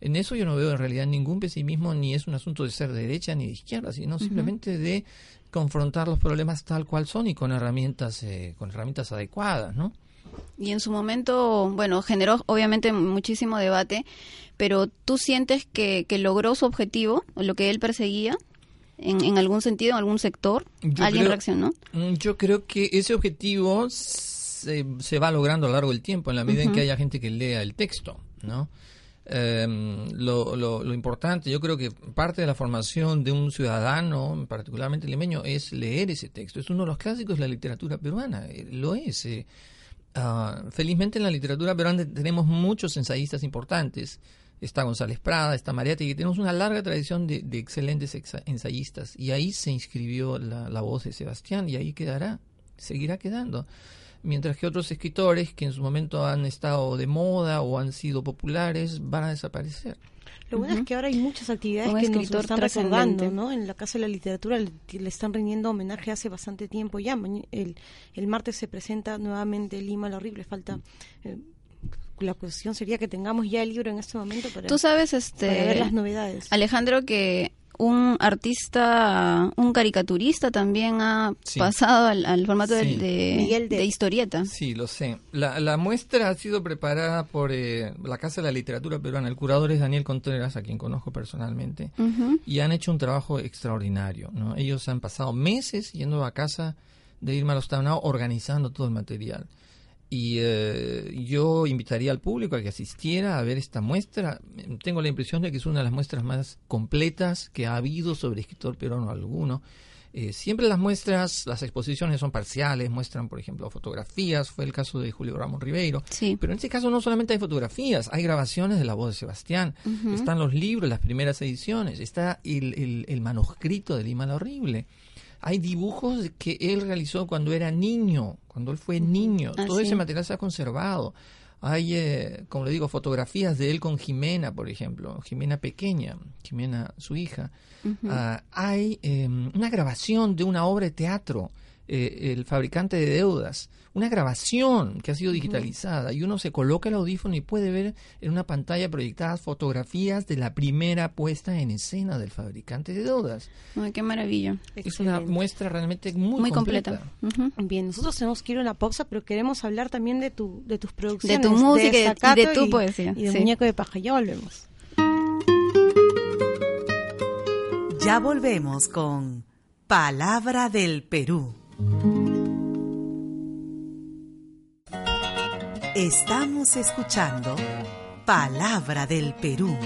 En eso yo no veo en realidad ningún pesimismo, ni es un asunto de ser de derecha ni de izquierda, sino simplemente de confrontar los problemas tal cual son y con herramientas, eh, con herramientas adecuadas, ¿no?
Y en su momento, bueno, generó obviamente muchísimo debate, pero ¿tú sientes que, que logró su objetivo, lo que él perseguía, en, en algún sentido, en algún sector?
Yo
¿Alguien
creo-
reaccionó?
Mm, Yo creo que ese objetivo se, se va logrando a lo largo del tiempo, en la medida en que haya gente que lea el texto, ¿no? Em, lo, lo, lo importante, yo creo que parte de la formación de un ciudadano, particularmente limeño, es leer ese texto. Es uno de los clásicos de la literatura peruana, eh, lo es. Ah, felizmente en la literatura peruana tenemos muchos ensayistas importantes. Está González Prada, está Mariátegui, tenemos una larga tradición de, excelentes ensayistas. Y ahí se inscribió la voz de Sebastián y ahí quedará, seguirá quedando. Mientras que otros escritores que en su momento han estado de moda o han sido populares van a desaparecer.
Lo bueno es que ahora hay muchas actividades
Un
que nos están recordando. ¿no? En la Casa de la Literatura le, le están rindiendo homenaje hace bastante tiempo ya. El, el martes se presenta nuevamente Lima lo horrible. Falta... eh, la cuestión sería que tengamos ya el libro en este momento para,
Tú sabes,
para ver
este,
las novedades.
Alejandro, que un artista, un caricaturista también ha
Sí.
pasado al, al formato de-
Sí.
de,
Miguel de-
de historieta.
Sí, lo sé. La, la muestra ha sido preparada por eh, la Casa de la Literatura Peruana. El curador es Daniel Contreras, a quien conozco personalmente. Y han hecho un trabajo extraordinario. ¿no? Ellos han pasado meses yendo a casa de Irma Lostanao organizando todo el material. Y eh, yo invitaría al público a que asistiera a ver esta muestra. Tengo la impresión de que es una de las muestras más completas que ha habido sobre escritor peruano alguno. Eh, siempre las muestras, las exposiciones son parciales, muestran, por ejemplo, fotografías, fue el caso de Julio Ramón Ribeiro,
Sí.
pero en este caso no solamente hay fotografías, hay grabaciones de la voz de Sebastián, están los libros, las primeras ediciones, está el, el- el manuscrito de Lima la Horrible. Hay dibujos que él realizó cuando era niño, cuando él fue niño.
Ah,
Todo
sí.
ese material se ha conservado. Hay, eh, como le digo, fotografías de él con Jimena, por ejemplo, Jimena pequeña, Jimena su hija. Ah, hay eh, una grabación de una obra de teatro, eh, El fabricante de deudas, una grabación que ha sido digitalizada y uno se coloca el audífono y puede ver en una pantalla proyectadas fotografías de la primera puesta en escena del fabricante de deudas.
Ay, qué maravilla.
Es una muestra realmente muy,
Muy completa.
Bien, nosotros tenemos que ir a una pausa, pero queremos hablar también de tu de tus producciones,
tu música y de- y de tu poesía,
y de
sí.
Muñeco de Paja. Ya volvemos.
Ya volvemos con Palabra del Perú. Estamos escuchando Palabra del Perú.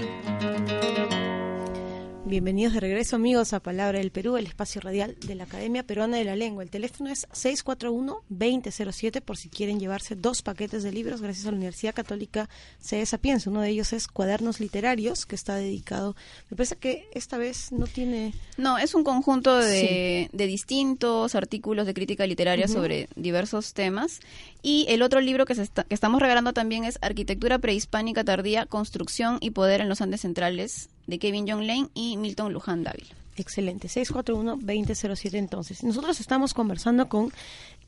Bienvenidos de regreso, amigos, a Palabra del Perú, el espacio radial de la Academia Peruana de la Lengua. El teléfono es 641-2007 por si quieren llevarse dos paquetes de libros gracias a la Universidad Católica C.E. Sapienza. Uno de ellos es Cuadernos Literarios, que está dedicado... Me parece que esta vez no tiene...
No, es un conjunto de, de distintos artículos de crítica literaria sobre diversos temas. Y el otro libro que, se está- que estamos regalando también es Arquitectura Prehispánica Tardía, Construcción y Poder en los Andes Centrales, de Kevin John Lane y Milton Luján Dávila.
Excelente, 641-2007 entonces. Nosotros estamos conversando con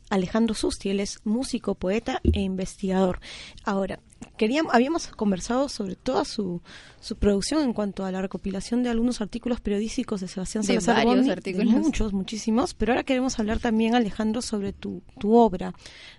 Alejandro Susti, él es músico, poeta e investigador. Ahora, queríamos, habíamos conversado sobre toda su, su producción en cuanto a la recopilación de algunos artículos periodísticos de Sebastián
De
Salazar
varios
Bondi, de
artículos.
muchos, muchísimos, pero ahora queremos hablar también, Alejandro, sobre tu, tu obra.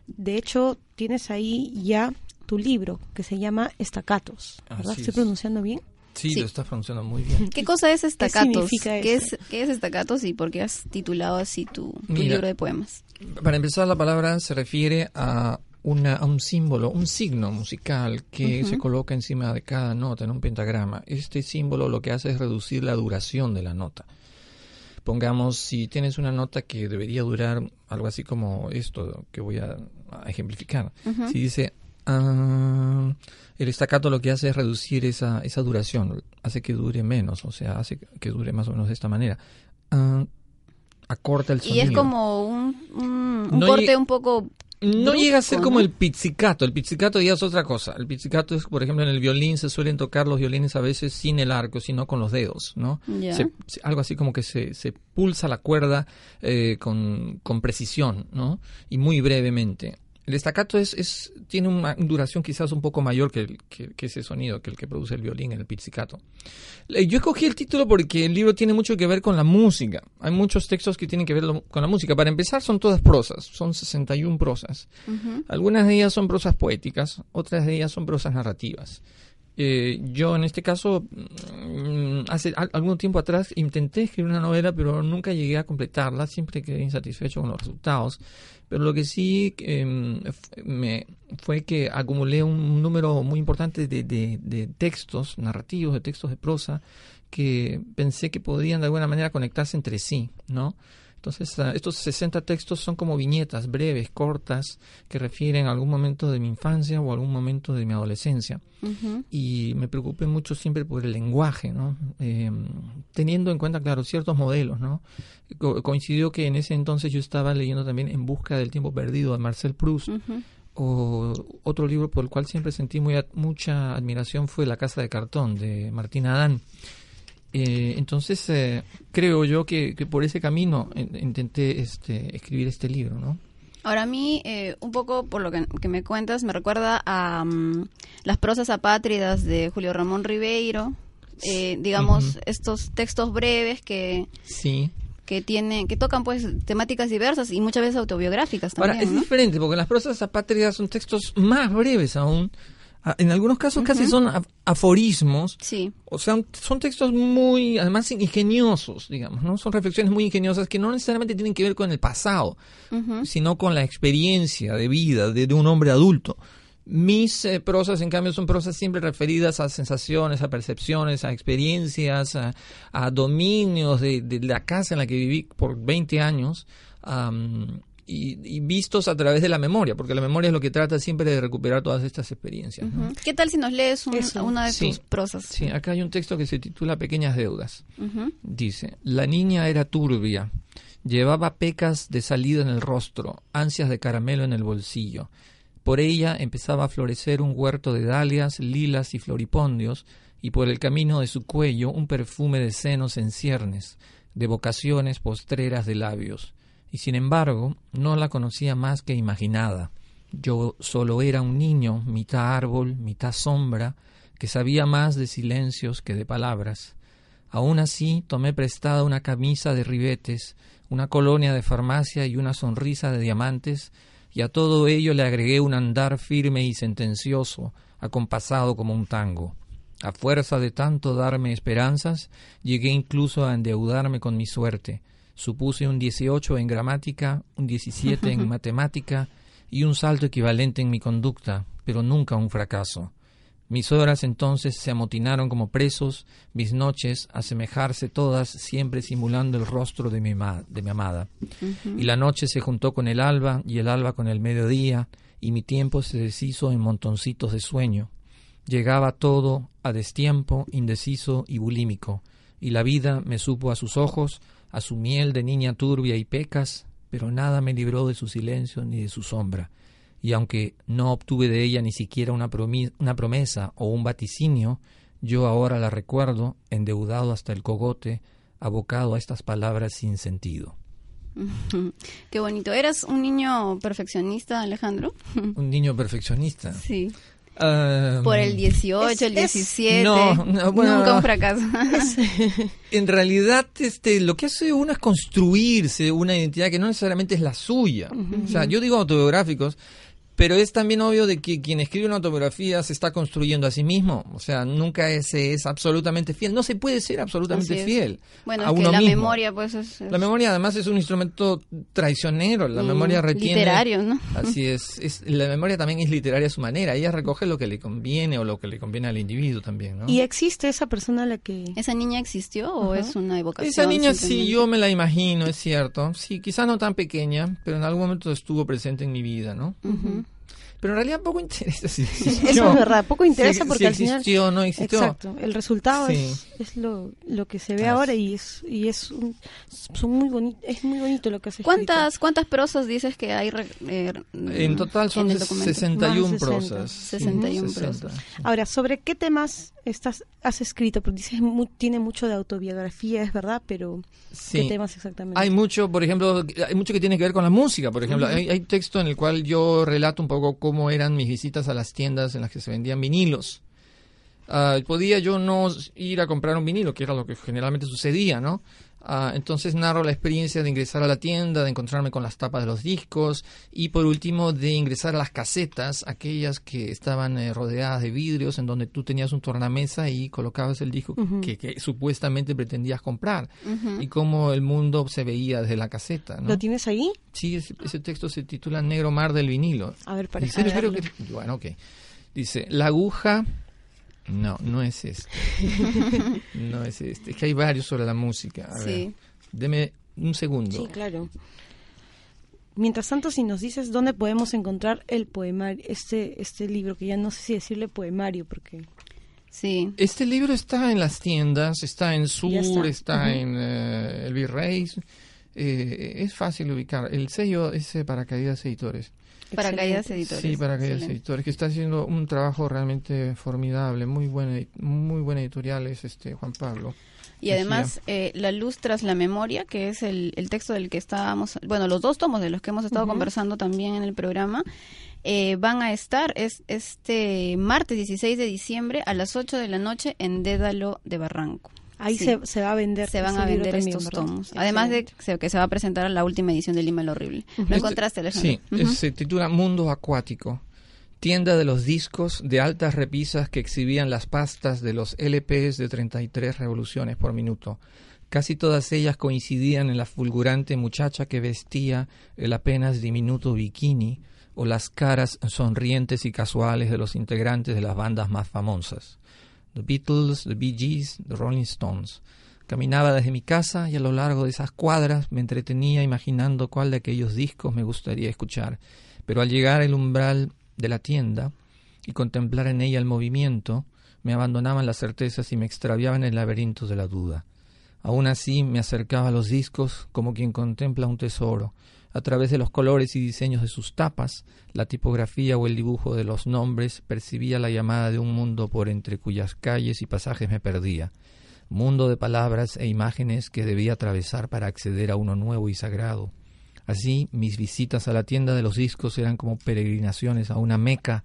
De hecho, tienes ahí ya tu libro que se llama Estacatos, ¿verdad?
Así
¿Estoy
es.
pronunciando bien?
Sí,
Sí.
lo estás pronunciando muy bien.
¿Qué cosa es estacatos? ¿Qué es, ¿Qué es estacatos y por qué has titulado así tu, tu
Mira.
libro de poemas?
Para empezar, la palabra se refiere a, una, a un símbolo, un signo musical que se coloca encima de cada nota en un pentagrama. Este símbolo lo que hace es reducir la duración de la nota. Pongamos, si tienes una nota que debería durar algo así como esto que voy a, a ejemplificar. Si dice, ah, el estacato lo que hace es reducir esa, esa duración, hace que dure menos, o sea, hace que dure más o menos de esta manera. Ah, acorta el
Y
sonido.
es como un, un, un
No
corte un poco...
No llega a ser como
¿no?
el pizzicato. El pizzicato ya es otra cosa. El pizzicato es, por ejemplo, en el violín se suelen tocar los violines a veces sin el arco, sino con los dedos, ¿no? Se- algo así como que se, se pulsa la cuerda eh, con, con precisión, ¿no? Y muy brevemente. El estacato es, es, tiene una duración quizás un poco mayor que, el- que, que ese sonido, que el que produce el violín, el pizzicato. Eh, Yo escogí el título porque el libro tiene mucho que ver con la música. Hay muchos textos que tienen que ver con la música. Para empezar, son todas prosas, son 61 prosas. Algunas de ellas son prosas poéticas, otras de ellas son prosas narrativas. Eh, yo en este caso, mm, hace al- algún tiempo atrás intenté escribir una novela, pero nunca llegué a completarla, siempre quedé insatisfecho con los resultados. Pero lo que sí em, me fue que acumulé un número muy importante de, de- de textos narrativos, de textos de prosa, que pensé que podían de alguna manera conectarse entre sí, ¿no? Entonces, ah, estos 60 textos son como viñetas breves, cortas, que refieren a algún momento de mi infancia o algún momento de mi adolescencia. Y me preocupé mucho siempre por el lenguaje, ¿no? Eh, teniendo en cuenta, claro, ciertos modelos, ¿no? Co- coincidió que en ese entonces yo estaba leyendo también En busca del tiempo perdido de Marcel Proust, o otro libro por el cual siempre sentí muy mucha admiración fue La Casa de Cartón de Martín Adán. Eh, entonces eh, creo yo que, que por ese camino in- intenté este, escribir este libro, ¿no?
Ahora a mí, eh, un poco por lo que, que me cuentas, me recuerda a mm, las prosas apátridas de Julio Ramón Ribeiro, eh, digamos,
Ujú.
estos textos breves que,
Sí.
que tienen, que tocan pues temáticas diversas y muchas veces autobiográficas también,
Ahora, es
¿no?
diferente porque las prosas apátridas son textos más breves aún. Ah, En algunos casos casi son af- aforismos.
Sí,
O sea, son textos muy, además, ingeniosos, digamos, ¿no? Son reflexiones muy ingeniosas que no necesariamente tienen que ver con el pasado, sino con la experiencia de vida de, de un hombre adulto. Mis eh, prosas, en cambio, son prosas siempre referidas a sensaciones, a percepciones, a experiencias, a, a dominios de, de la casa en la que viví por 20 años. am, y, y vistos a través de la memoria, porque la memoria es lo que trata siempre de recuperar todas estas experiencias.
¿Qué tal si nos lees un- una de
Sí.
tus prosas?
Sí, acá hay un texto que se titula Pequeñas Deudas. Dice, la niña era turbia, llevaba pecas de salida en el rostro, ansias de caramelo en el bolsillo. Por ella empezaba a florecer un huerto de dalias, lilas y floripondios, y por el camino de su cuello un perfume de senos en ciernes, de vocaciones postreras de labios. Y sin embargo, no la conocía más que imaginada. Yo solo era un niño, mitad árbol, mitad sombra, que sabía más de silencios que de palabras. Aún así, tomé prestada una camisa de ribetes, una colonia de farmacia y una sonrisa de diamantes, y a todo ello le agregué un andar firme y sentencioso, acompasado como un tango. A fuerza de tanto darme esperanzas, llegué incluso a endeudarme con mi suerte. Supuse un 18 en gramática, un 17 en matemática y un salto equivalente en mi conducta, pero nunca un fracaso. Mis horas entonces se amotinaron como presos, mis noches a semejarse todas, siempre simulando el rostro de mi, ma- de mi amada. Y la noche se juntó con el alba, y el alba con el mediodía, y mi tiempo se deshizo en montoncitos de sueño. Llegaba todo a destiempo, indeciso y bulímico, y la vida me supo a sus ojos, a su miel de niña turbia y pecas, pero nada me libró de su silencio ni de su sombra y aunque no obtuve de ella ni siquiera una, una promesa o un vaticinio, yo ahora la recuerdo, endeudado hasta el cogote, abocado a estas palabras sin sentido.
Qué bonito. ¿Eras un niño perfeccionista, Alejandro?
Un niño perfeccionista.
Sí. Por el 18,
Es-
el
es-
17.
No, no, bueno,
Nunca un fracaso.
En realidad, este, lo que hace uno es construirse una identidad que no necesariamente es la suya. O sea, yo digo autobiográficos, pero es también obvio de que quien escribe una autobiografía se está construyendo a sí mismo. O sea, nunca se es absolutamente fiel. No se puede ser absolutamente
es.
fiel
bueno,
a
es que
uno
la
mismo.
memoria, pues, es, es
La memoria además es un instrumento traicionero. La
Mm,
memoria retiene.
literario, ¿no?
Así es, es. La memoria también es literaria a su manera. Ella recoge lo que le conviene o lo que le conviene al individuo también, ¿no?
¿Y existe esa persona a la que...
¿Esa niña existió o es una evocación?
Esa niña sí, yo me la imagino, es cierto. Sí, quizás no tan pequeña, pero en algún momento estuvo presente en mi vida, ¿no?
Ujú.
Pero en realidad poco interesa si
Eso
existió.
es verdad, poco interesa
Si-
porque
si
al final...
existió o no existió.
Exacto, el resultado
Sí.
es, es lo, lo que se ve
Así.
ahora y es y es un- son muy bonito, es muy bonito lo que hace
¿Cuántas, ¿Cuántas prosas dices que hay? re- eh,
En total son
en el documento?
61
Más de 60.
prosas.
61 prosas.
Ahora, ¿sobre qué temas estás has escrito? Porque dices mu- tiene mucho de autobiografía, es verdad, pero
Sí.
¿qué temas exactamente?
Hay mucho, por ejemplo, hay mucho que tiene que ver con la música, por ejemplo. hay, hay texto en el cual yo relato un poco cómo eran mis visitas a las tiendas en las que se vendían vinilos. Ah, podía yo no ir a comprar un vinilo, que era lo que generalmente sucedía, ¿no? Ah, entonces narro la experiencia de ingresar a la tienda, de encontrarme con las tapas de los discos y por último de ingresar a las casetas, aquellas que estaban eh, rodeadas de vidrios en donde tú tenías un tornamesa y colocabas el disco
Ujú.
que, que supuestamente pretendías comprar
Ujú.
y cómo el mundo se veía desde la caseta, ¿no?
¿Lo tienes ahí?
Sí, ese, ese texto se titula Negro Mar del Vinilo.
A ver, leerlo.
que- Bueno, ok. Dice, la aguja... No, no es este. no es este. Es que hay varios sobre la música. A
Sí.
ver, deme un segundo.
Sí, claro. Mientras tanto, si nos dices dónde podemos encontrar el poemario, este este libro que ya no sé si decirle poemario porque
Sí.
Este libro está en las tiendas, está en Sur, está, en eh, el Virrey. Eh, es fácil ubicar. El sello es eh, Paracaídas Editores.
Paracaídas. Editores.
Sí, Paracaídas
Excelente.
Editores, que está haciendo un trabajo realmente formidable. Muy buena, muy buena editorial es este Juan Pablo.
Y además, eh, La luz tras la memoria, que es el, el texto del que estábamos, bueno, los dos tomos de los que hemos estado conversando también en el programa, eh, van a estar es, este martes 16 de diciembre a las 8 de la noche en Dédalo de Barranco.
Ahí
Sí.
se, se va a vender.
Se van a vender
también,
estos
¿verdad?
tomos. Además de que se- que se va a presentar la última edición de Lima el Horrible. ¿Lo
Este-
encontraste, Alejandro?
Sí, se titula Mundo Acuático. Tienda de los discos de altas repisas que exhibían las pastas de los LPs de 33 revoluciones por minuto. Casi todas ellas coincidían en la fulgurante muchacha que vestía el apenas diminuto bikini o las caras sonrientes y casuales de los integrantes de las bandas más famosas. The Beatles, The Bee Gees, The Rolling Stones. Caminaba desde mi casa y a lo largo de esas cuadras me entretenía imaginando cuál de aquellos discos me gustaría escuchar. Pero al llegar al umbral de la tienda y contemplar en ella el movimiento, me abandonaban las certezas y me extraviaban en el laberinto de la duda. Aún así me acercaba a los discos como quien contempla un tesoro. A través de los colores y diseños de sus tapas, la tipografía o el dibujo de los nombres, percibía la llamada de un mundo por entre cuyas calles y pasajes me perdía. Mundo de palabras e imágenes que debía atravesar para acceder a uno nuevo y sagrado. Así, mis visitas a la tienda de los discos eran como peregrinaciones a una meca,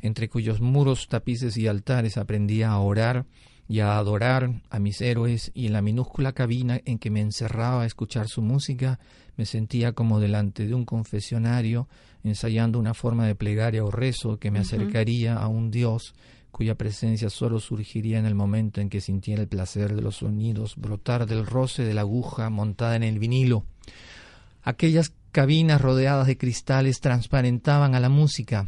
entre cuyos muros, tapices y altares aprendía a orar y a adorar a mis héroes, y en la minúscula cabina en que me encerraba a escuchar su música, me sentía como delante de un confesionario, ensayando una forma de plegaria o rezo que me acercaría a un Dios cuya presencia sólo surgiría en el momento en que sintiera el placer de los sonidos brotar del roce de la aguja montada en el vinilo. Aquellas cabinas rodeadas de cristales transparentaban a la música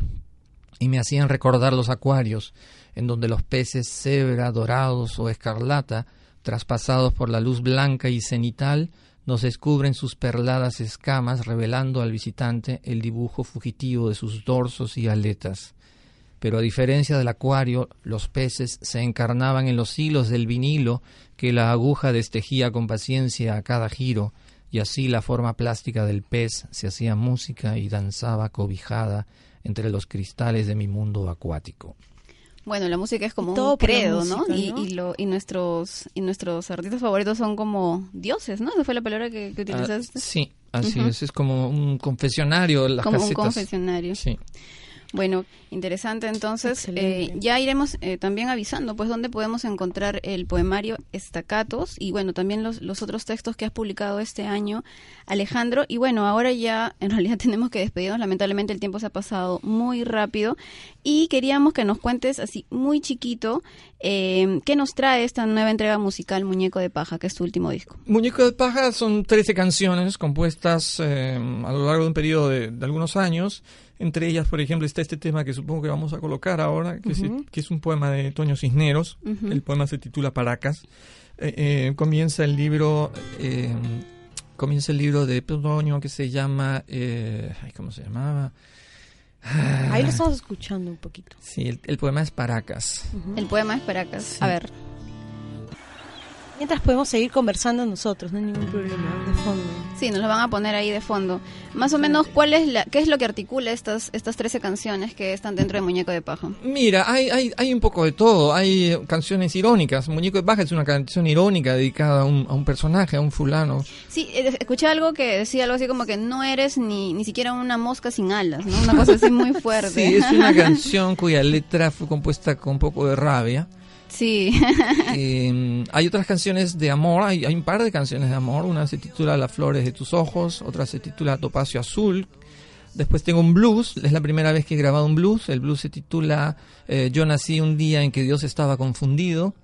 y me hacían recordar los acuarios, en donde los peces cebra, dorados o escarlata, traspasados por la luz blanca y cenital, nos descubren sus perladas escamas, revelando al visitante el dibujo fugitivo de sus dorsos y aletas. Pero a diferencia del acuario, los peces se encarnaban en los hilos del vinilo que la aguja destejía con paciencia a cada giro, y así la forma plástica del pez se hacía música y danzaba cobijada entre los cristales de mi mundo acuático.
Bueno, la música es como
Todo
un credo,
música,
¿no? Y,
¿no?
y, lo, y nuestros y nuestros artistas favoritos son como dioses, ¿no? Esa fue la palabra que, que
Ah,
utilizaste.
sí, Así es, es como un confesionario. Las
Como un confesionario.
Sí.
Bueno, interesante. Entonces, eh, ya iremos eh, también avisando, pues, dónde podemos encontrar el poemario Estacatos y, bueno, también los, los otros textos que has publicado este año, Alejandro. Y, bueno, ahora ya en realidad tenemos que despedirnos. Lamentablemente el tiempo se ha pasado muy rápido y queríamos que nos cuentes así muy chiquito eh, qué nos trae esta nueva entrega musical Muñeco de Paja, que es tu último disco.
Muñeco de Paja son 13 canciones compuestas eh, a lo largo de un periodo de, de algunos años. Entre ellas, por ejemplo, está este tema que supongo que vamos a colocar ahora, que, es, que es un poema de Toño Cisneros.
Ujú.
El poema se titula Paracas. Eh, eh, comienza el libro... eh, comienza el libro de Toño que se llama... eh, ay, ¿Cómo se llamaba?
Ahí lo estamos escuchando un poquito.
Sí, el, el poema es Paracas.
El poema es Paracas.
Sí.
A ver.
Mientras podemos seguir conversando nosotros, no hay ningún problema, de fondo.
Sí, nos lo van a poner ahí de fondo. Más o menos, ¿cuál es la, ¿qué es lo que articula estas, estas 13 canciones que están dentro de Muñeco de Paja?
Mira, hay, hay, hay un poco de todo. Hay canciones irónicas. Muñeco de Paja es una canción irónica dedicada a un, a un personaje, a un fulano.
Sí, eh, escuché algo que decía algo así como que no eres ni, ni siquiera una mosca sin alas, ¿no? Una cosa así muy fuerte.
Sí, es una canción cuya letra fue compuesta con un poco de rabia.
Sí.
Eh, hay otras canciones de amor, hay, hay un par de canciones de amor. Una se titula Las flores de tus ojos, otra se titula Topacio Azul. Después tengo un blues, es la primera vez que he grabado un blues. El blues se titula eh, Yo nací un día en que Dios estaba confundido.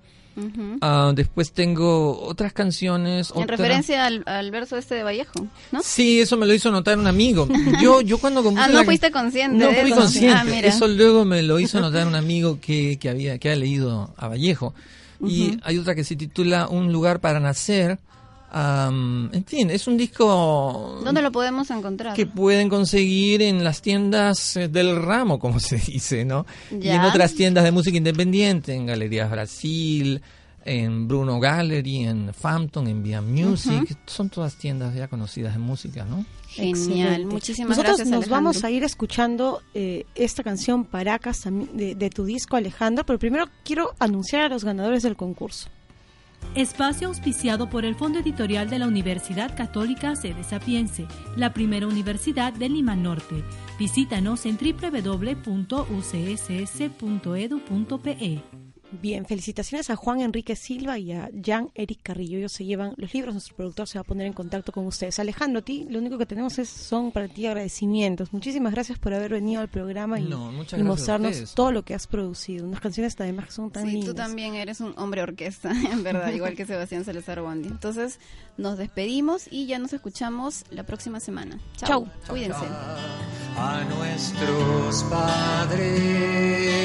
Ah, después tengo otras canciones.
En referencia al, al verso este de Vallejo, ¿no?
Sí, eso me lo hizo notar un amigo. Yo, yo cuando compuse
Ah, no
la-
fuiste consciente
No
de
fui
eso.
consciente.
Ah, mira.
Eso luego me lo hizo notar un amigo que, que había que ha leído a Vallejo. Y hay otra que se titula Un lugar para nacer. Am, en fin, es un disco
¿Dónde lo podemos encontrar?
que pueden conseguir en las tiendas eh, del ramo, como se dice, ¿no? Y en
Ya.
otras tiendas de música independiente, en Galerías Brasil, en Bruno Gallery, en Phantom, en Via Music. Son todas tiendas ya conocidas de música, ¿no?
Genial.
Excelente.
Muchísimas
Nosotros
gracias,
nos
Alejandro.
vamos a ir escuchando eh, esta canción Paracas de, de tu disco, Alejandro, pero primero quiero anunciar a los ganadores del concurso.
Espacio auspiciado por el Fondo Editorial de la Universidad Católica Sede Sapiense, la primera universidad de Lima Norte. Visítanos en www.ucss.edu.pe.
Bien, felicitaciones a Juan Enrique Silva y a Jan Eric Carrillo. Ellos se llevan los libros, nuestro productor se va a poner en contacto con ustedes. Alejandro, a ti lo único que tenemos es, son para ti agradecimientos. Muchísimas gracias por haber venido al programa y,
No,
mostrarnos todo lo que has producido. Unas canciones además que son tan
Sí,
lindas.
tú también eres un hombre orquesta, en verdad, igual que Sebastián Salazar Bondi. Entonces, nos despedimos y ya nos escuchamos la próxima semana. Chau.
Chau.
Cuídense.
a nuestros padres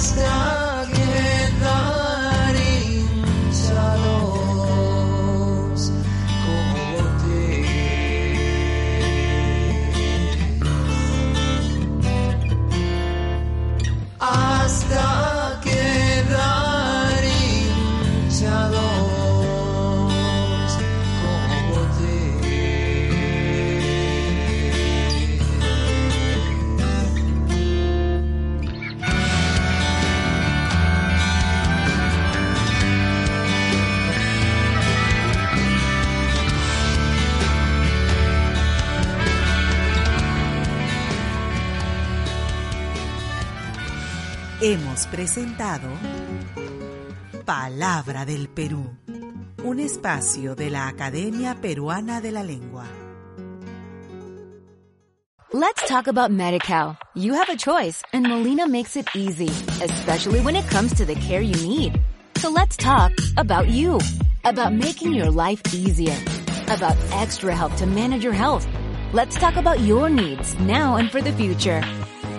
hasta
Hemos presentado Palabra del Perú, un espacio de la Academia Peruana de la Lengua.
Let's talk about MediCal. You have a choice and Molina makes it easy, especially when it comes to the care you need. So let's talk about you, about making your life easier, about extra help to manage your health. Let's talk about your needs now and for the future.